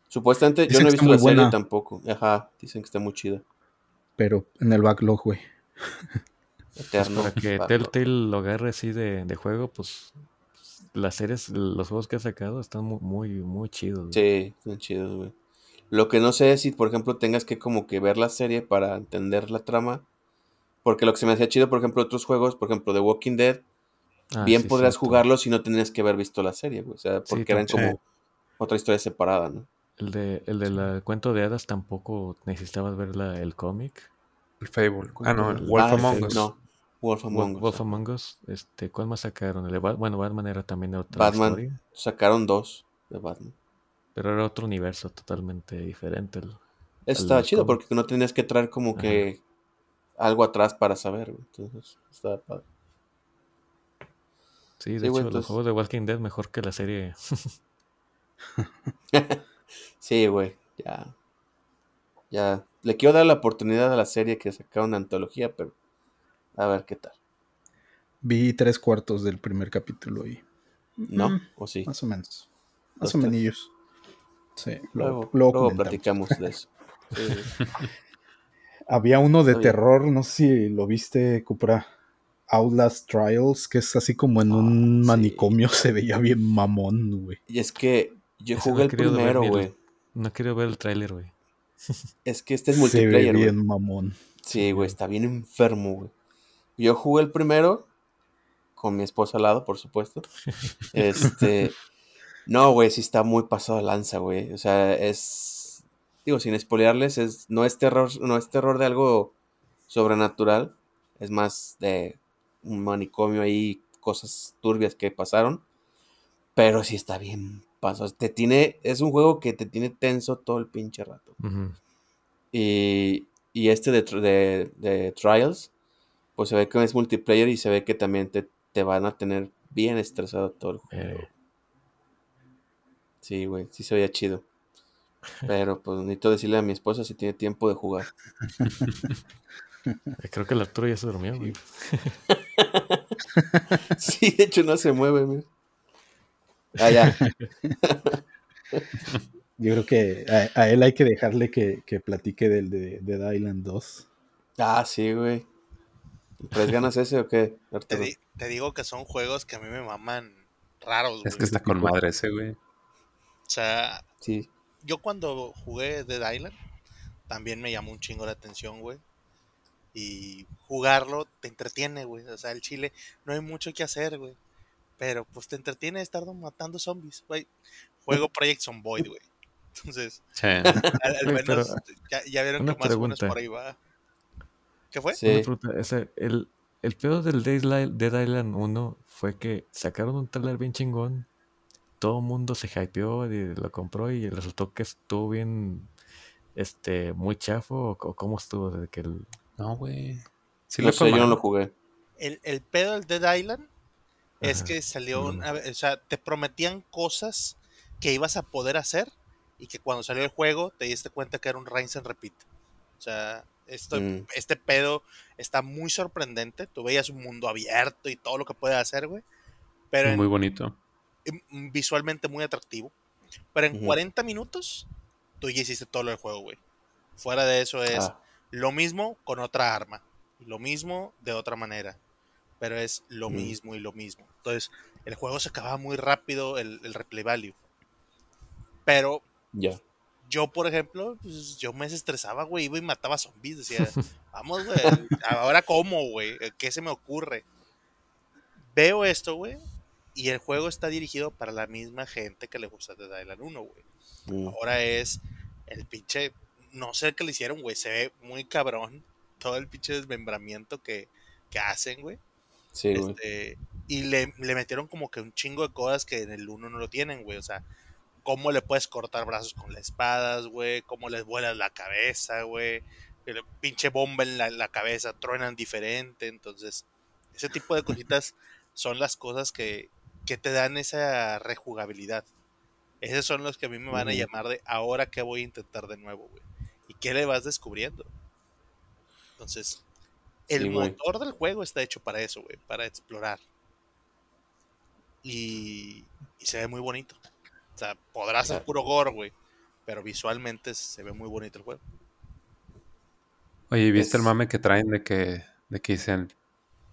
Supuestamente yo no he visto la serie tampoco. Ajá, dicen que está muy chida. Pero en el backlog, güey. Eterno. Para que. Telltale lo agarre así de, de juego, pues las series, los juegos que ha sacado están muy, muy, muy chidos. güey. Sí, están chidos, güey. Lo que no sé es si, por ejemplo, tengas que como que ver la serie para entender la trama. Porque lo que se me hacía chido, por ejemplo, otros juegos, por ejemplo, The Walking Dead, Ah, bien sí, podrías cierto. jugarlo si no tenías que haber visto la serie, güey. O sea, Sí, porque eran como otra historia separada, ¿no? El de, el de la cuento de hadas tampoco necesitabas ver la, el cómic. El Fable. Ah, no, el Wolf Ah, Among Us. No, Wolf Among Us. Wolf. Among Us, este, ¿cuál más sacaron? El de bueno, Batman era también otra Batman. historia, Sacaron dos de Batman. Pero era otro universo totalmente diferente. el- estaba del chido porque no tenías que traer como Ajá. que algo atrás para saber, güey. Entonces, estaba padre. Sí, de Sí, hecho, güey, los juegos de Walking Dead mejor que la serie. Sí, güey, ya. Ya. Le quiero dar la oportunidad a la serie que sacaron de antología, pero a ver qué tal. Vi tres cuartos del primer capítulo y ¿No? Mm, ¿O sí? más o menos. Más o tres. menos. Sí, Luego, luego, luego platicamos de eso. Sí. Había uno de terror, no sé si lo viste, Cupra. Outlast Trials, que es así como en un Ah, sí. manicomio, se veía bien mamón, güey. Y es que yo Ese jugué el primero, güey. No quiero ver el tráiler, güey. Es que este es Se ve multiplayer, güey. bien mamón. Sí, güey, está bien enfermo, güey. Yo jugué el primero con mi esposa al lado, por supuesto. Este, no, güey, sí está muy pasado de lanza, güey. O sea, es, digo, sin spoilearles, es, no es terror, no es terror de algo sobrenatural, es más de un manicomio ahí, cosas turbias que pasaron, pero sí está bien pasado. Te tiene, es un juego que te tiene tenso todo el pinche rato. Y, y este de, de, de Trials, pues se ve que es multiplayer y se ve que también te, te van a tener bien estresado todo el juego. Eh, Sí, güey, sí se veía chido. Pero pues necesito decirle a mi esposa si tiene tiempo de jugar. eh, creo que el Arturo ya se durmió, güey. Sí, de hecho no se mueve, mira. Ah, ya. Yo creo que a, a él hay que dejarle que, que platique del de Dead Island 2. Ah, sí, güey. ¿Traes ganas ese o qué, Te, di- te digo que son juegos que a mí me maman raros, Es güey. que está con madre ese, güey. O sea, Sí. yo cuando jugué Dead Island, también me llamó un chingo la atención, güey. Y jugarlo te entretiene, güey. O sea, el chile no hay mucho que hacer, güey. Pero pues te entretiene estar matando zombies, güey. Juego Project Zomboid, güey. Entonces, Sí. al, al Oye, pero, menos ya, ya vieron que más o menos por ahí va. ¿Qué fue? Sí. O sea, el, el pedo del Dead Island, Dead Island 1 fue que sacaron un trailer bien chingón. Todo el mundo se hypeó y lo compró y resultó que estuvo bien, este, muy chafo o, cómo estuvo desde que el... No, güey. Sí no le sé, yo no lo jugué. El, el pedo del Dead Island es Ajá, que salió, una- o sea, te prometían cosas que ibas a poder hacer y que cuando salió el juego te diste cuenta que era un rinse and repeat. O sea, esto, Mm. este pedo está muy sorprendente. Tú veías un mundo abierto y todo lo que puede hacer, güey. Pero en- Muy bonito. En- visualmente muy atractivo. Pero en Ujú. 40 minutos tú ya hiciste todo del juego, güey. Fuera de eso es Ah, lo mismo con otra arma. Lo mismo de otra manera. Pero es lo Mm. mismo y lo mismo. Entonces, el juego se acababa muy rápido, el, el replay value. Pero ya. yo, por ejemplo, pues, yo me desestresaba, güey. Iba y mataba zombies. Decía, vamos, güey. Ahora cómo, güey. ¿Qué se me ocurre? Veo esto, güey. Y el juego está dirigido para la misma gente que le gusta Dead Island 1, güey. Ahora es el pinche. No sé qué le hicieron, güey. Se ve muy cabrón. Todo el pinche desmembramiento que, que hacen, güey. Sí, güey. Este, y le, le metieron como que un chingo de cosas que en el 1 no lo tienen, güey. O sea, cómo le puedes cortar brazos con las espadas, güey. Cómo les vuelas la cabeza, güey. le- Pinche bomba en la, la cabeza, truenan diferente. Entonces, ese tipo de cositas son las cosas que, que te dan esa rejugabilidad. Esos son los que a mí me van a llamar de ahora qué voy a intentar de nuevo, güey. ¿Y qué le vas descubriendo? Entonces, el Sí, motor del juego está hecho para eso, güey, para explorar. Y, y se ve muy bonito. O sea, podrá ser puro gore, güey, pero visualmente se ve muy bonito el juego. Oye, ¿y viste el mame que traen de que, de que dicen,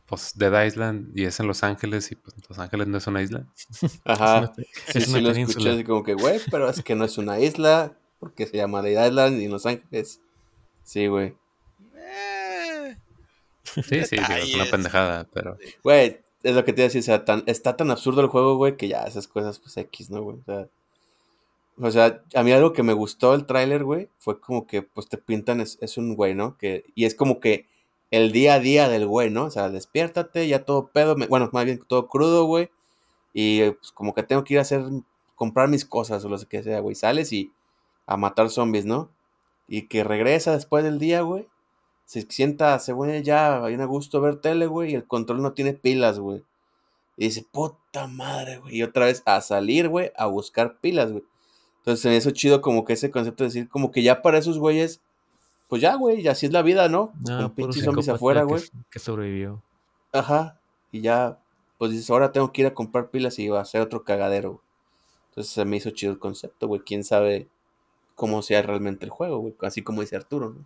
pues, Dead Island y es en Los Ángeles y pues Los Ángeles no es una isla? Ajá. Es Sí, una sí lo escuché así como que, güey, pero es que no es una isla, porque se llama Dead Island y en Los Ángeles. Sí, güey. Eh, Sí, sí, digo, es una pendejada, pero... Güey, es lo que te iba a decir, o sea, tan, está tan absurdo el juego, güey, que ya esas cosas, pues, X, ¿no, güey? O sea, o sea, a mí algo que me gustó el tráiler, güey, fue como que, pues, te pintan, es, es un güey, ¿no? Que, y es como que el día a día del güey, ¿no? O sea, despiértate, ya todo pedo, me- bueno, más bien todo crudo, güey, y pues como que tengo que ir a hacer, comprar mis cosas o lo que sea, güey, sales y a matar zombies, ¿no? Y que regresa después del día, güey, se sienta, según él, ya, hay a gusto ver tele, güey, y el control no tiene pilas, güey. Y dice, puta madre, güey. Y otra vez a salir, güey, a buscar pilas, güey. Entonces se me hizo chido como que ese concepto de decir, como que ya para esos güeyes, pues ya, güey, ya así es la vida, ¿no? No, Con pinches zombies afuera, que güey. Que sobrevivió. Ajá. Y ya, pues dices, ahora tengo que ir a comprar pilas y va a hacer otro cagadero, güey. Entonces se me hizo chido el concepto, güey. Quién sabe cómo sea realmente el juego, güey. Así como dice Arturo, ¿no?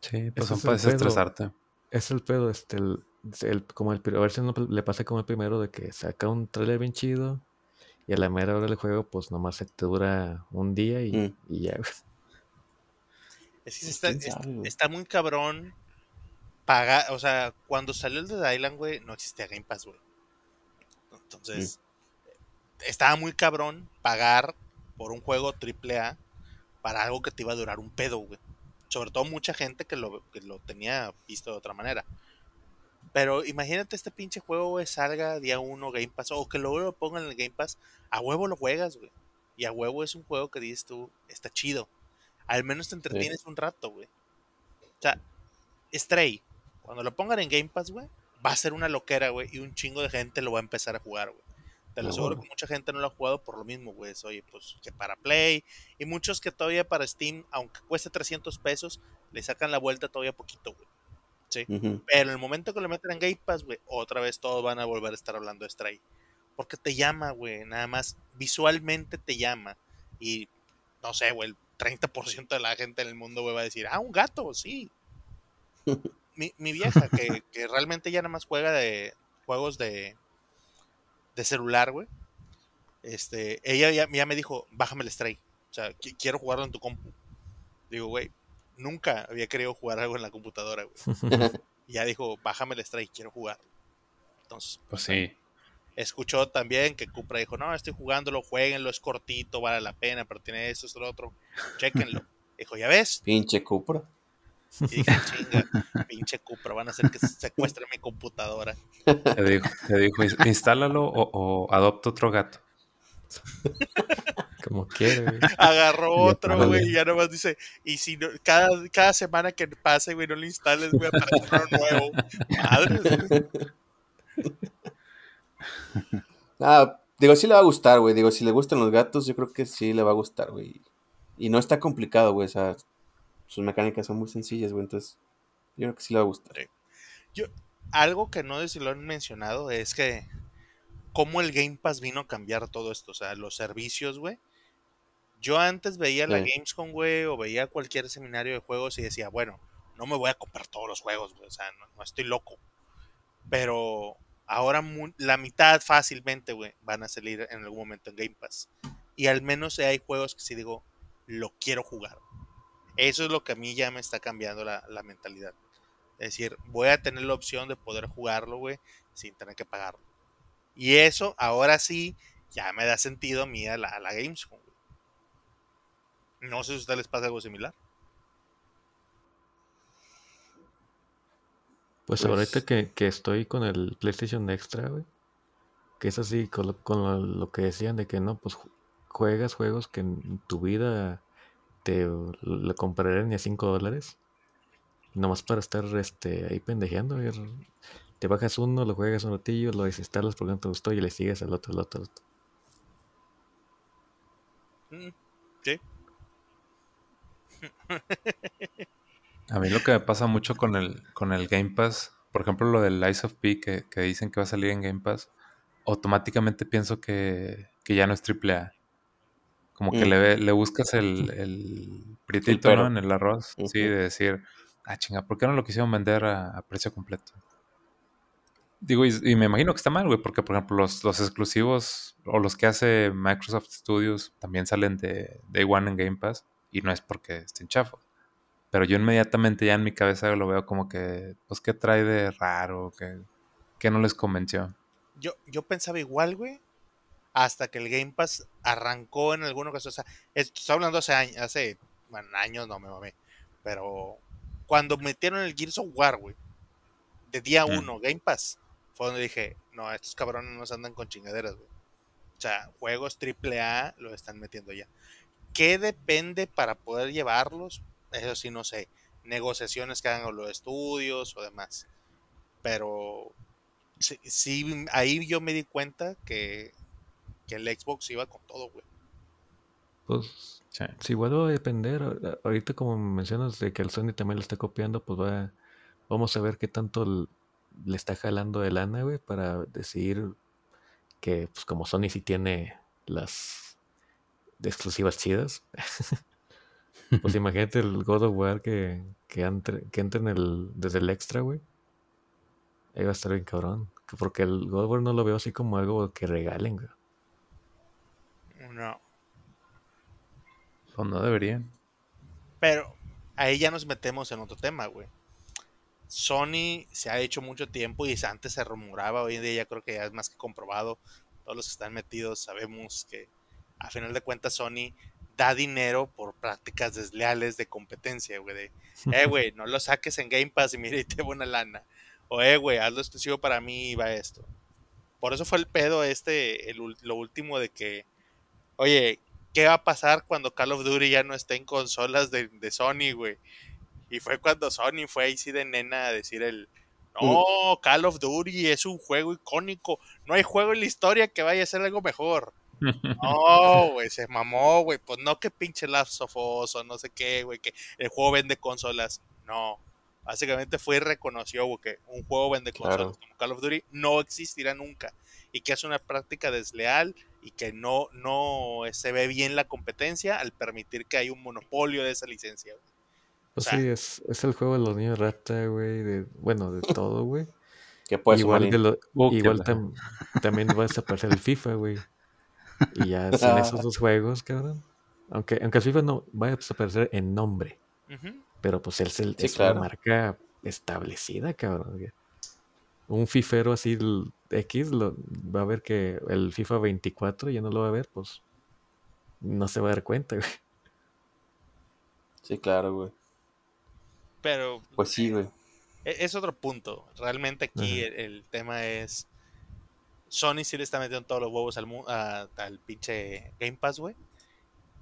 Sí, pues son es para el pedo. desestresarte. Es el pedo, este, el, el- como el, a ver si no le pasa como el primero de que saca un trailer bien chido y a la mera hora del juego, pues nomás se te dura un día y, Mm. y ya. güey. Es que está muy cabrón pagar, o sea, cuando salió el de Island, güey, no existía Game Pass, güey. Entonces, estaba muy cabrón pagar por un juego AAA para algo que te iba a durar un pedo, güey. Sobre todo mucha gente que lo, que lo tenía visto de otra manera. Pero imagínate este pinche juego, güey, salga día uno Game Pass, o que luego lo pongan en el Game Pass, a huevo lo juegas, güey. Y a huevo es un juego que dices tú, está chido. Al menos te entretienes un rato, güey. O sea, Stray, cuando lo pongan en Game Pass, güey, va a ser una loquera, güey, y un chingo de gente lo va a empezar a jugar, güey. Te lo aseguro que mucha gente no lo ha jugado por lo mismo, güey. Oye, pues que para Play, y muchos que todavía para Steam, aunque cueste 300 pesos, le sacan la vuelta todavía poquito, güey. Sí. Pero en el momento que lo meten en Game Pass, güey, otra vez todos van a volver a estar hablando de Stray. Porque te llama, güey, nada más visualmente te llama. Y no sé, güey, el 30% de la gente en el mundo, güey, va a decir, ah, un gato, sí. mi, mi vieja, que, que realmente ya nada más juega de juegos de, de celular, güey. Este, ella ya, ya me dijo, bájame el Stray. O sea, qui- quiero jugarlo en tu compu. Digo, güey, nunca había querido jugar algo en la computadora, güey. Y ya dijo, bájame el Stray, quiero jugar. Entonces, Pues sí. Escuchó también que Cupra dijo, no, estoy jugándolo, jueguenlo, es cortito, vale la pena, pero tiene esto, esto, lo otro, chequenlo. Dijo, ¿ya ves? Pinche Cupra. Y dije, chinga, pinche Cupra, van a hacer que se secuestre mi computadora. Te dijo, te dijo "Ins- instálalo o, o adopta otro gato. Como quiere, güey. Agarró otro, güey, y ya nomás dice, y si no, cada, cada semana que pase, güey, no lo instales, güey, aparece uno nuevo. Madre, güey. Ah, digo, sí le va a gustar, güey. Digo, si le gustan los gatos, yo creo que sí le va a gustar, güey. Y no está complicado, güey. O sea, sus mecánicas son muy sencillas, güey. Entonces, yo creo que sí le va a gustar. algo que no sé si lo han mencionado es que cómo el Game Pass vino a cambiar todo esto, o sea, los servicios, güey. Yo antes veía la Sí. Gamescom, güey, o veía cualquier seminario de juegos y decía, bueno, no me voy a comprar todos los juegos, güey, o sea, no, no estoy loco. Pero ahora la mitad fácilmente, van a salir en algún momento en Game Pass. Y al menos hay juegos que sí digo, lo quiero jugar. Eso es lo que a mí ya me está cambiando la, mentalidad. Es decir, voy a tener la opción de poder jugarlo, güey, sin tener que pagarlo. Y eso, ahora sí, ya me da sentido a mí a la, a la Gamescom. No sé si a ustedes les pasa algo similar. Pues, Pues- ahorita que, que estoy con el PlayStation Extra, güey. Que es así, con, lo, con lo, lo que decían de que no, pues ju- juegas juegos que en tu vida te lo comprarían ni a 5 dólares. Nomás para estar este, ahí pendejeando. güey. Te bajas uno, lo juegas un ratillo, lo desinstalas porque no te gustó y le sigues al otro, al otro, al otro. Mm, Sí. A mí lo que me pasa mucho con el, con el Game Pass, por ejemplo, lo del Lies of P que, que dicen que va a salir en Game Pass, automáticamente pienso que, que ya no es AAA. Como que Mm. le, le buscas el, el prietito. ¿no? En el arroz. Sí, de decir, ah, chinga, ¿por qué no lo quisieron vender a, a precio completo? Digo, y, y me imagino que está mal, güey, porque, por ejemplo, los, los exclusivos o los que hace Microsoft Studios también salen de Day One en Game Pass y no es porque estén chafos. Pero yo inmediatamente ya en mi cabeza lo veo como que, pues, ¿qué trae de raro? ¿Qué, qué no les convenció? Yo, yo pensaba igual, güey, hasta que el Game Pass arrancó en alguna ocasión. O sea, esto estoy hablando hace años, hace bueno, años, no me mamé. Pero cuando metieron el Gears of War, güey, de día Mm. uno, Game Pass, fue donde dije, no, estos cabrones no se andan con chingaderas, güey. O sea, juegos AAA lo están metiendo ya. ¿Qué depende para poder llevarlos? Eso sí, no sé. Negociaciones que hagan los estudios o demás. Pero sí, sí, ahí yo me di cuenta que, que el Xbox iba con todo, güey. Pues, Sí. si igual va a depender. Ahorita, como mencionas, de que el Sony también le está copiando, pues va. Vamos a ver qué tanto le está jalando de lana, güey, para decidir que, pues, como Sony sí tiene las de exclusivas chidas. Pues imagínate el God of War que, que, entre, que entre en el, desde el extra, güey. Ahí va a estar bien cabrón. Que Porque el God of War no lo veo así como algo que regalen, güey. No. Pues no deberían. Pero ahí ya nos metemos en otro tema, güey. Sony se ha hecho mucho tiempo y antes se rumoraba, hoy en día ya creo que ya es más que comprobado. Todos los que están metidos sabemos que a final de cuentas Sony da dinero por prácticas desleales de competencia, güey. De, eh, güey, no lo saques en Game Pass y mira y te una lana. O, eh, güey, hazlo exclusivo para mí y va esto. Por eso fue el pedo este, el lo último de que, oye, ¿qué va a pasar cuando Call of Duty ya no esté en consolas de, de Sony, güey? Y fue cuando Sony fue ahí sí de nena a decir el, no, Call of Duty es un juego icónico, no hay juego en la historia que vaya a ser algo mejor. No, güey, se mamó, güey. Pues no que pinche Last of Us o no sé qué, güey, que el juego vende consolas. No. Básicamente fue y reconoció, güey, que un juego vende Claro. consolas como Call of Duty no existirá nunca. Y que es una práctica desleal y que no, no se ve bien la competencia al permitir que haya un monopolio de esa licencia. güey. Pues O sea- sí, es, es el juego de los niños rata, güey. De, bueno, de todo, güey. ¿Qué puede igual sumar de lo- igual que tam- también va a desaparecer el FIFA, güey. Y ya sin esos dos juegos, cabrón. Aunque, aunque el FIFA no va a desaparecer en nombre. Pero pues es, el- Sí, es claro. una marca establecida, cabrón. Un fifero así el X lo, va a ver que el FIFA 24 ya no lo va a ver, pues no se va a dar cuenta, güey. Sí, claro, güey. Pero Pues sí, güey. E- Es otro punto. Realmente aquí el, el tema es. Sony sí le está metiendo todos los huevos al, a- al pinche Game Pass, güey.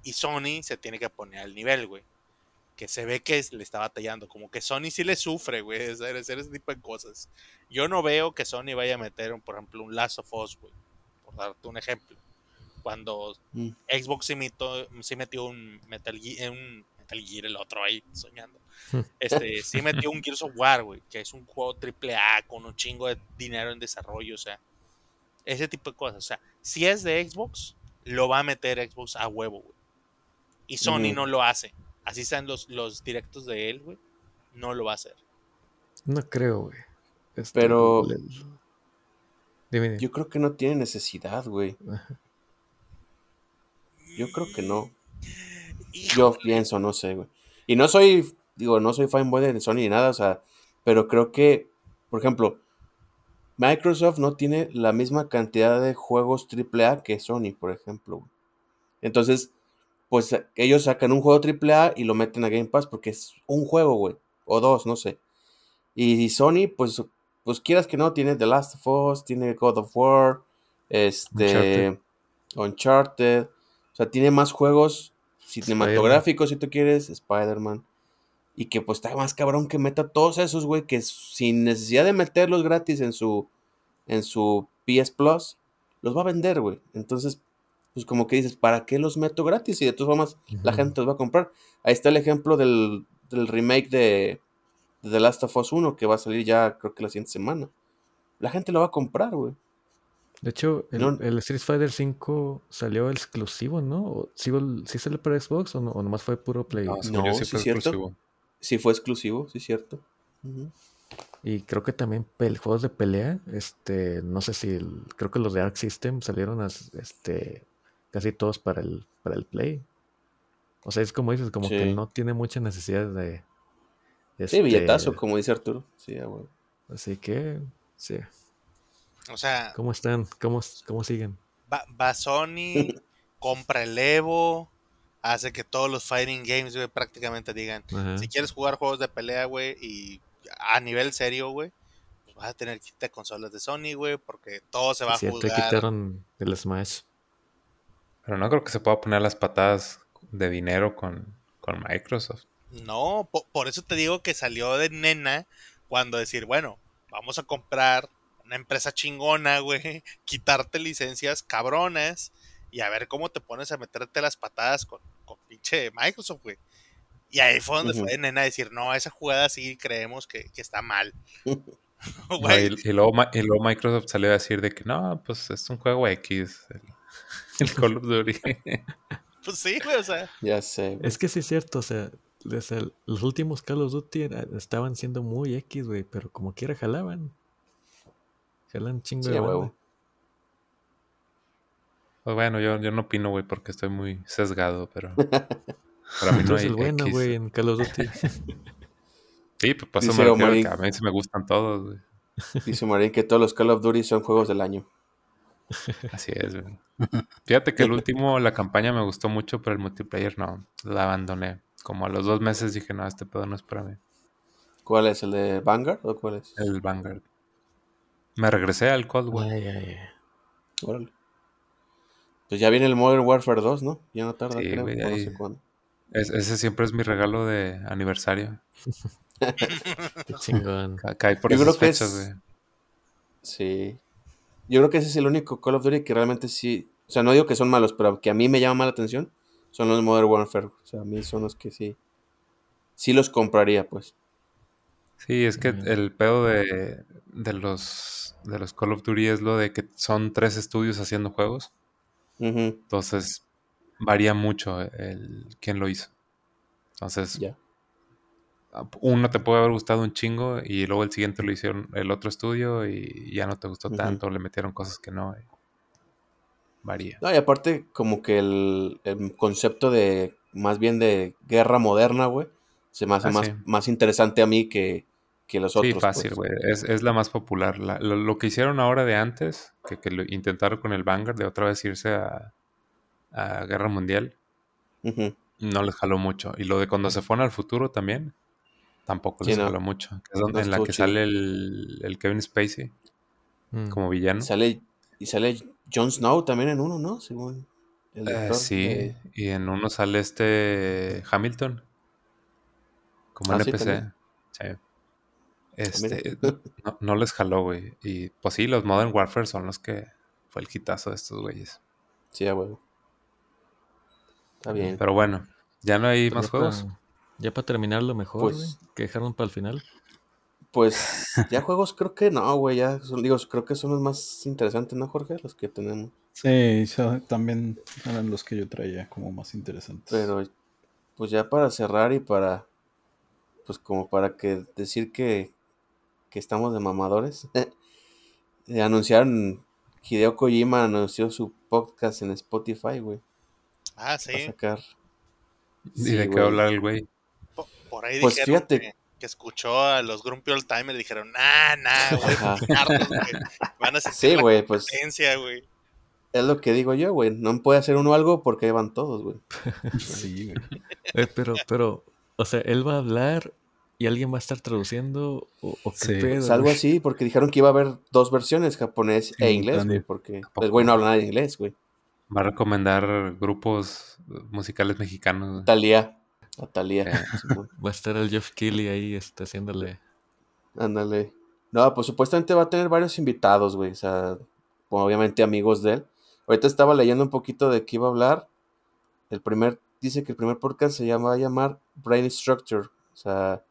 Y Sony se tiene que poner al nivel, güey. Que se ve que le está batallando. Como que Sony sí le sufre, güey. Hacer, hacer ese tipo de cosas. Yo no veo que Sony vaya a meter, un- por ejemplo, un Last of Us, güey. Por darte un ejemplo. Cuando Mm. Xbox sí, metió- sí metió un Metal Gear, un Metal Gear, el otro ahí soñando. Este, sí metió un Gears of War, güey, que es un juego triple A con un chingo de dinero en desarrollo, o sea, ese tipo de cosas. O sea, si es de Xbox, lo va a meter Xbox a huevo, güey. Y Sony no lo hace. Así sean los, los directos de él, güey, no lo va a hacer. No creo, güey. Este, Pero- le- Dime, dime. Yo creo que no tiene necesidad, güey. Yo creo que no. Híjole, Yo pienso, no sé, güey. Y no soy, digo, no soy fanboy de Sony ni nada, o sea, pero creo que, por ejemplo, Microsoft no tiene la misma cantidad de juegos AAA que Sony, por ejemplo. Entonces, pues eh, ellos sacan un juego AAA y lo meten a Game Pass porque es un juego, güey, o dos, no sé. Y Sony, pues, pues quieras que no, tiene The Last of Us, tiene God of War, este, Uncharted. Uncharted, o sea, tiene más juegos cinematográficos, si tú quieres, Spider-Man. Y que pues está más cabrón que meta todos esos, güey, que sin necesidad de meterlos gratis en su, en su PS Plus, los va a vender, güey. Entonces, pues como que dices, ¿para qué los meto gratis? Y de todas formas, la gente los va a comprar. Ahí está el ejemplo del, del remake de, de The Last of Us 1, que va a salir ya, creo que la siguiente semana. La gente lo va a comprar, güey. De hecho, el, No. el Street Fighter 5 salió exclusivo, ¿no? ¿O ¿Sí, sí salió para Xbox o, no, o nomás fue puro Play? No, No, sí es cierto. exclusivo. Sí fue exclusivo, sí es cierto. Y creo que también juegos de pelea, este, no sé si, el- creo que los de Arc System salieron este, casi todos para el, para el Play. O sea, es como dices, como que no tiene mucha necesidad de... Sí, billetazo, este, como dice Arturo. Sí, ah. Así que, sí. O sea, ¿Cómo están? ¿Cómo, cómo siguen? va, va Sony, compra el Evo, hace que todos los fighting games, güey, prácticamente digan, Ajá. si quieres jugar juegos de pelea, güey, y a nivel serio, güey, pues vas a tener que quitar consolas de Sony, güey, porque todo se va a jugar. quitaron el Smash. Pero no creo que se pueda poner las patadas de dinero con, con Microsoft. No, po- por eso te digo que salió de nena cuando decir, bueno, vamos a comprar una empresa chingona, güey, quitarte licencias cabronas y a ver cómo te pones a meterte las patadas con, con pinche Microsoft, güey. Y ahí fue donde Ujú. fue de nena a decir, no, esa jugada sí creemos que, que está mal. No, y, y luego, Ma- y luego Microsoft salió a decir de que no, pues es un juego X. El, el Call of Duty. pues sí, güey, o sea, Ya sé. güey. Es que sí es cierto, o sea, desde el- los últimos Call of Duty estaban siendo muy X, güey, pero como quiera jalaban. Jalan chingo Sí, de. Pues bueno, yo, yo no opino, güey, porque estoy muy sesgado, pero para mí no hay el bueno, güey, en Call of Duty. Sí, pues por eso Dice me refiero Omarín. que a mí sí me gustan todos, güey. Dice Marín que todos los Call of Duty son juegos del año. Así es, güey. Fíjate que el último, la campaña me gustó mucho, pero el multiplayer no, la abandoné. Como a los dos meses dije, no, este pedo no es para mí. ¿Cuál es? ¿El de Vanguard o cuál es? El Vanguard. Me regresé al Cold War. Ay, ay, ay. Órale. Pues ya viene el Modern Warfare 2, ¿no? Ya no tarda, Sí, creo. güey, no ahí- sé cuándo. Es- ese siempre es mi regalo de aniversario. Qué chingón. Ca- Cae por Yo esas creo que fechas, es- güey. Sí. Yo creo que ese es el único Call of Duty que realmente sí. O sea, no digo que son malos, pero que a mí me llama la atención son los Modern Warfare. O sea, a mí son los que sí. Sí los compraría, pues. Sí, es que el pedo de, de los de los Call of Duty es lo de que son tres estudios haciendo juegos. Entonces varía mucho el quién lo hizo. Entonces, Ya. uno te puede haber gustado un chingo y luego el siguiente lo hicieron el otro estudio y ya no te gustó tanto, le metieron cosas que no. y varía. No, y aparte, como que el, el concepto de. Más bien de guerra moderna, güey. Se me hace Ah, más, sí. más interesante a mí que, que los Sí, otros. fácil, pues. güey. Es, es la más popular. La- lo, lo que hicieron ahora de antes, que, que lo intentaron con el Vanguard de otra vez irse a, a Guerra Mundial, no les jaló mucho. Y lo de cuando se fueron al futuro también, tampoco Sí, les no. jaló mucho. Que es donde, No en la que chido. sale el, el Kevin Spacey Mm. como villano. Sale, y sale Jon Snow también en uno, ¿no? Según el Eh, director. sí, de- y en uno sale este Hamilton como Ah, sí, NPC. Sí. Este, no, no les jaló, güey. Y pues sí, los Modern Warfare son los que fue el hitazo de estos güeyes. Sí, a huevo. Está bien. Pero bueno, ya no hay Pues más ya juegos. pa- ya para terminar lo mejor, Pues- güey, que dejaron para el final. Pues ya juegos creo que no, güey. Ya son, digo, creo que son los más interesantes, ¿no, Jorge? Los que tenemos. Sí, también eran los que yo traía como más interesantes. Pero pues ya para cerrar y para pues como para que decir que, que estamos de mamadores. eh, anunciaron Hideo Kojima anunció su podcast en Spotify, güey. ah, Va a sí, sacar. ¿Y Sí, de qué hablar el güey? po- por ahí Pues dijeron fíjate. que, que escuchó a los Grumpy Old Timer y dijeron, nah, nah, güey, güey. Van a sentir Sí, la güey, pues competencia, güey. es lo que digo yo, güey. No puede hacer uno algo porque ahí van todos, güey. sí, güey. Eh, pero, pero, o sea, él va a hablar y alguien va a estar traduciendo o, o qué Sí, pedo, Pues algo así, porque dijeron que iba a haber dos versiones, japonés e inglés, güey, porque el güey no habla nada de inglés, güey. Va a recomendar grupos musicales mexicanos. güey. Talía. A Talía. Eh. Va a estar el Jeff Keighley ahí este, haciéndole. Ándale. No, pues supuestamente va a tener varios invitados, güey. O sea, obviamente amigos de él. Ahorita estaba leyendo un poquito de qué iba a hablar. El primer, dice que el primer podcast se llama, va a llamar Brain Structure. O sea,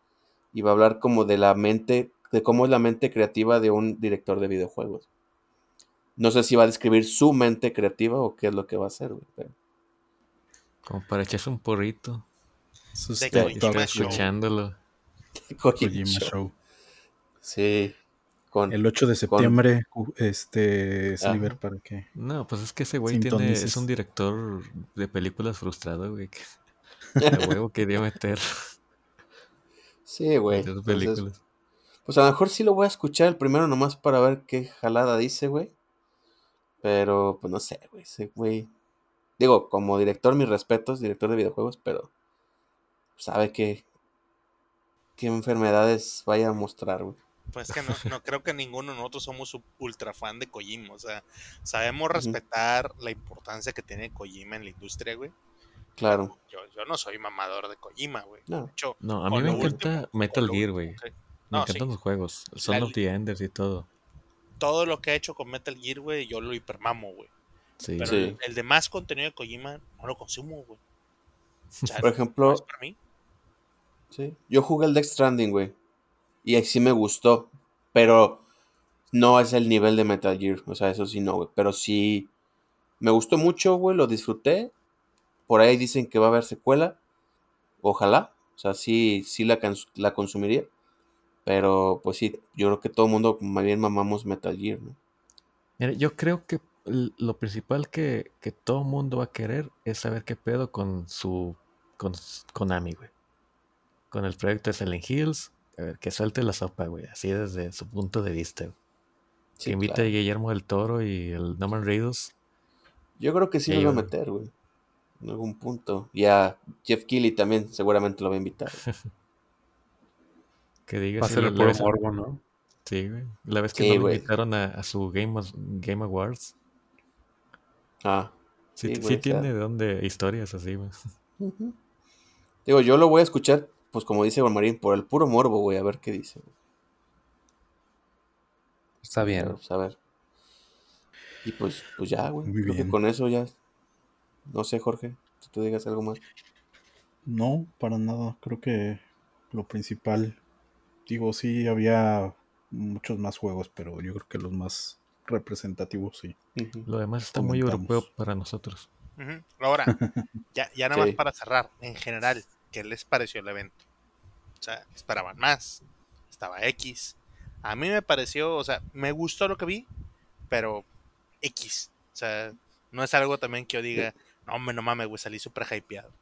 y va a hablar como de la mente, de cómo es la mente creativa de un director de videojuegos. No sé si va a describir su mente creativa o qué es lo que va a hacer, güey. pero- Como para echarse un porrito. Show. Escuchándolo. Kojima Show. Show. Sí. Con, El 8 de septiembre, este, Sliver, Ajá. para que... No, pues es que ese güey tiene, es un director de películas frustrado, güey. Que a huevo quería meter sí, güey. películas. Pues a lo mejor sí lo voy a escuchar el primero nomás para ver qué jalada dice, güey. Pero, pues no sé, güey. Ese güey. Digo, como director, mis respetos, director de videojuegos, pero sabe que qué enfermedades vaya a mostrar, güey. Pues es que no, no creo que ninguno de nosotros somos ultra fan de Kojima. O sea, sabemos respetar la importancia que tiene Kojima en la industria, güey. Claro. Yo, yo no soy mamador de Kojima, güey. No. De hecho, No, a mí me encanta último- Metal Gear, güey. Me No, encantan sí. los juegos. Son La- of the Enders y todo. todo lo que ha hecho con Metal Gear, güey, yo lo hipermamo, güey. Sí. Pero Sí. el, el de más contenido de Kojima no lo consumo, güey. O sea, Por no ejemplo, es para mí. sí, yo jugué el Death Stranding, güey. Y ahí sí me gustó. Pero no es el nivel de Metal Gear. O sea, eso sí no, güey. Pero sí me gustó mucho, güey. Lo disfruté. Por ahí dicen que va a haber secuela. Ojalá. O sea, sí, sí la, la consumiría. Pero pues sí, yo creo que todo el mundo más bien mamamos Metal Gear, ¿no? Mira, yo creo que lo principal que, que todo mundo va a querer es saber qué pedo con su con Konami, güey. Con el proyecto de Silent Hills, a ver, que suelte la sopa, güey, así desde su punto de vista. güey. Sí, que invite claro. a Guillermo del Toro y el Norman Reedus. Yo creo que sí lo va a meter, güey. En algún punto. Y a Jeff Keighley también seguramente lo va a invitar. Que diga Va a si ser la- el la puro vez- morbo, ¿no? Sí, güey. La vez que Sí, no lo invitaron a, a su Game, Awards. Ah. Sí, Sí, güey, tiene de dónde historias así, güey. Digo, yo lo voy a escuchar, pues como dice Marín, por el puro morbo, güey, a ver qué dice. güey. Está bien. Pero, pues, a ver. Y pues, pues ya, güey. Muy Creo que con eso ya. No sé, Jorge, si tú digas algo más. No, para nada. Creo que lo principal, digo, sí había muchos más juegos, pero yo creo que los más representativos sí. Lo demás está muy europeo para nosotros. Ujú. Ahora, ya, ya nada Sí. más para cerrar, en general, ¿qué les pareció el evento? O sea, esperaban más, estaba X. A mí me pareció, o sea, me gustó lo que vi, pero X. O sea, no es algo también que yo diga, no, hombre, no mames, güey, salí súper hypeado.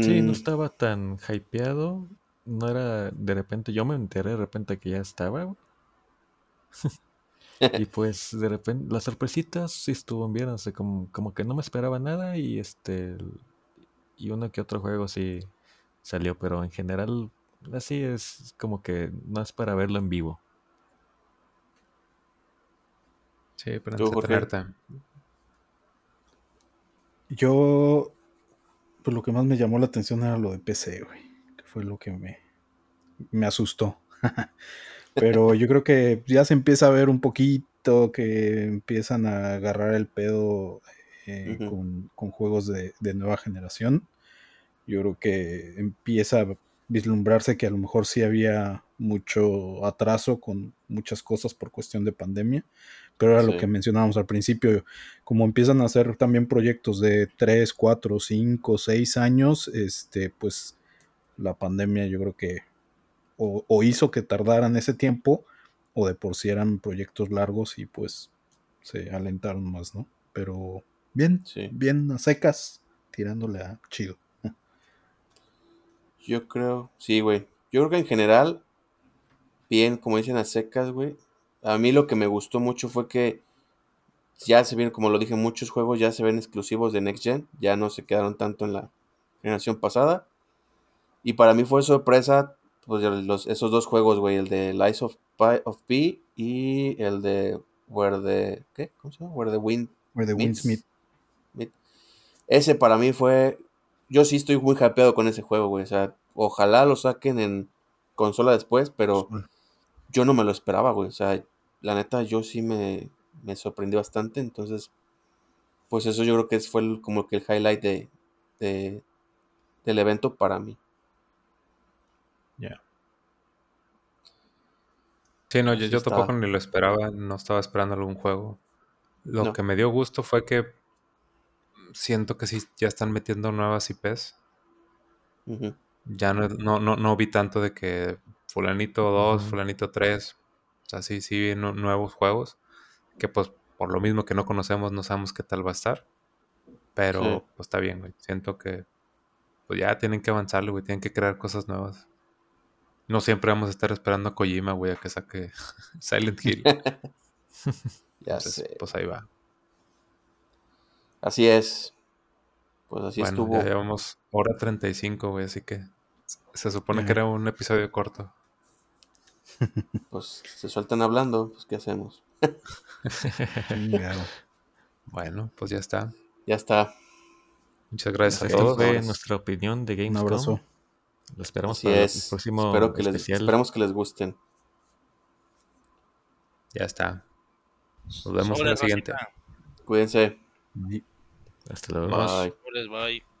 Sí, no Mm, estaba tan hypeado. No era de repente, yo me enteré de repente que ya estaba. güey. y pues de repente las sorpresitas sí estuvo bien, o sea, como, como que no me esperaba nada y este y uno que otro juego sí salió, pero en general así es como que no es para verlo en vivo. Sí, para entretenerte. Yo, pues lo que más me llamó la atención era lo de PC, güey. Que fue lo que me, me asustó. Pero yo creo que ya se empieza a ver un poquito que empiezan a agarrar el pedo eh, con juegos de, de nueva generación. Yo creo que empieza a vislumbrarse que a lo mejor sí había mucho atraso con muchas cosas por cuestión de pandemia. Pero era lo que mencionábamos al principio, como empiezan a hacer también proyectos de 3, 4, 5, 6 años, este, pues la pandemia yo creo que o, o hizo que tardaran ese tiempo, o de por sí eran proyectos largos y pues se alentaron más, ¿no? Pero bien, Sí. bien a secas, tirándole a chido. Yo creo, sí, güey. Yo creo que en general, bien, como dicen a secas, güey. A mí lo que me gustó mucho fue que ya se ven, como lo dije, muchos juegos ya se ven exclusivos de Next Gen. Ya no se quedaron tanto en la generación pasada. Y para mí fue sorpresa, pues los, esos dos juegos, güey. El de Lies of, Pi- of P y el de Where the, ¿qué? ¿Cómo se llama? Where the Wind Where the Meet. Meet. Ese para mí fue yo sí estoy muy hypeado con ese juego, güey. O sea, ojalá lo saquen en consola después, pero yo no me lo esperaba, güey. O sea, la neta, yo sí me, me sorprendí bastante. Entonces, pues eso yo creo que fue el- como que el highlight de, de- del evento para mí. Ya. Sí, no, yo, yo está. tampoco ni lo esperaba, no estaba esperando algún juego. Lo No. que me dio gusto fue que siento que sí ya están metiendo nuevas IPs. Ya no, no, no, no vi tanto de que fulanito 2, Ujú. fulanito 3. O sea, sí, sí vi nu- nuevos juegos. Que pues por lo mismo que no conocemos, no sabemos qué tal va a estar. Pero Sí. pues está bien, güey. Siento que pues ya tienen que avanzarle, güey. Tienen que crear cosas nuevas. No siempre vamos a estar esperando a Kojima, güey, a que saque Silent Hill. Ya Entonces, sé. pues ahí va. Así es. Pues así bueno, estuvo. ya llevamos hora 35, güey, así que se supone que era un episodio corto. Pues se sueltan hablando, pues ¿qué hacemos? Bueno, pues ya está. Ya está. Muchas gracias a Esta todos. fue nuestra opinión de Un Gamescom. abrazo. Lo esperamos Así para el es. próximo Espero que les, especial. esperemos que les gusten. Ya está. Nos vemos en la siguiente. Cuídense. Hasta luego. Bye.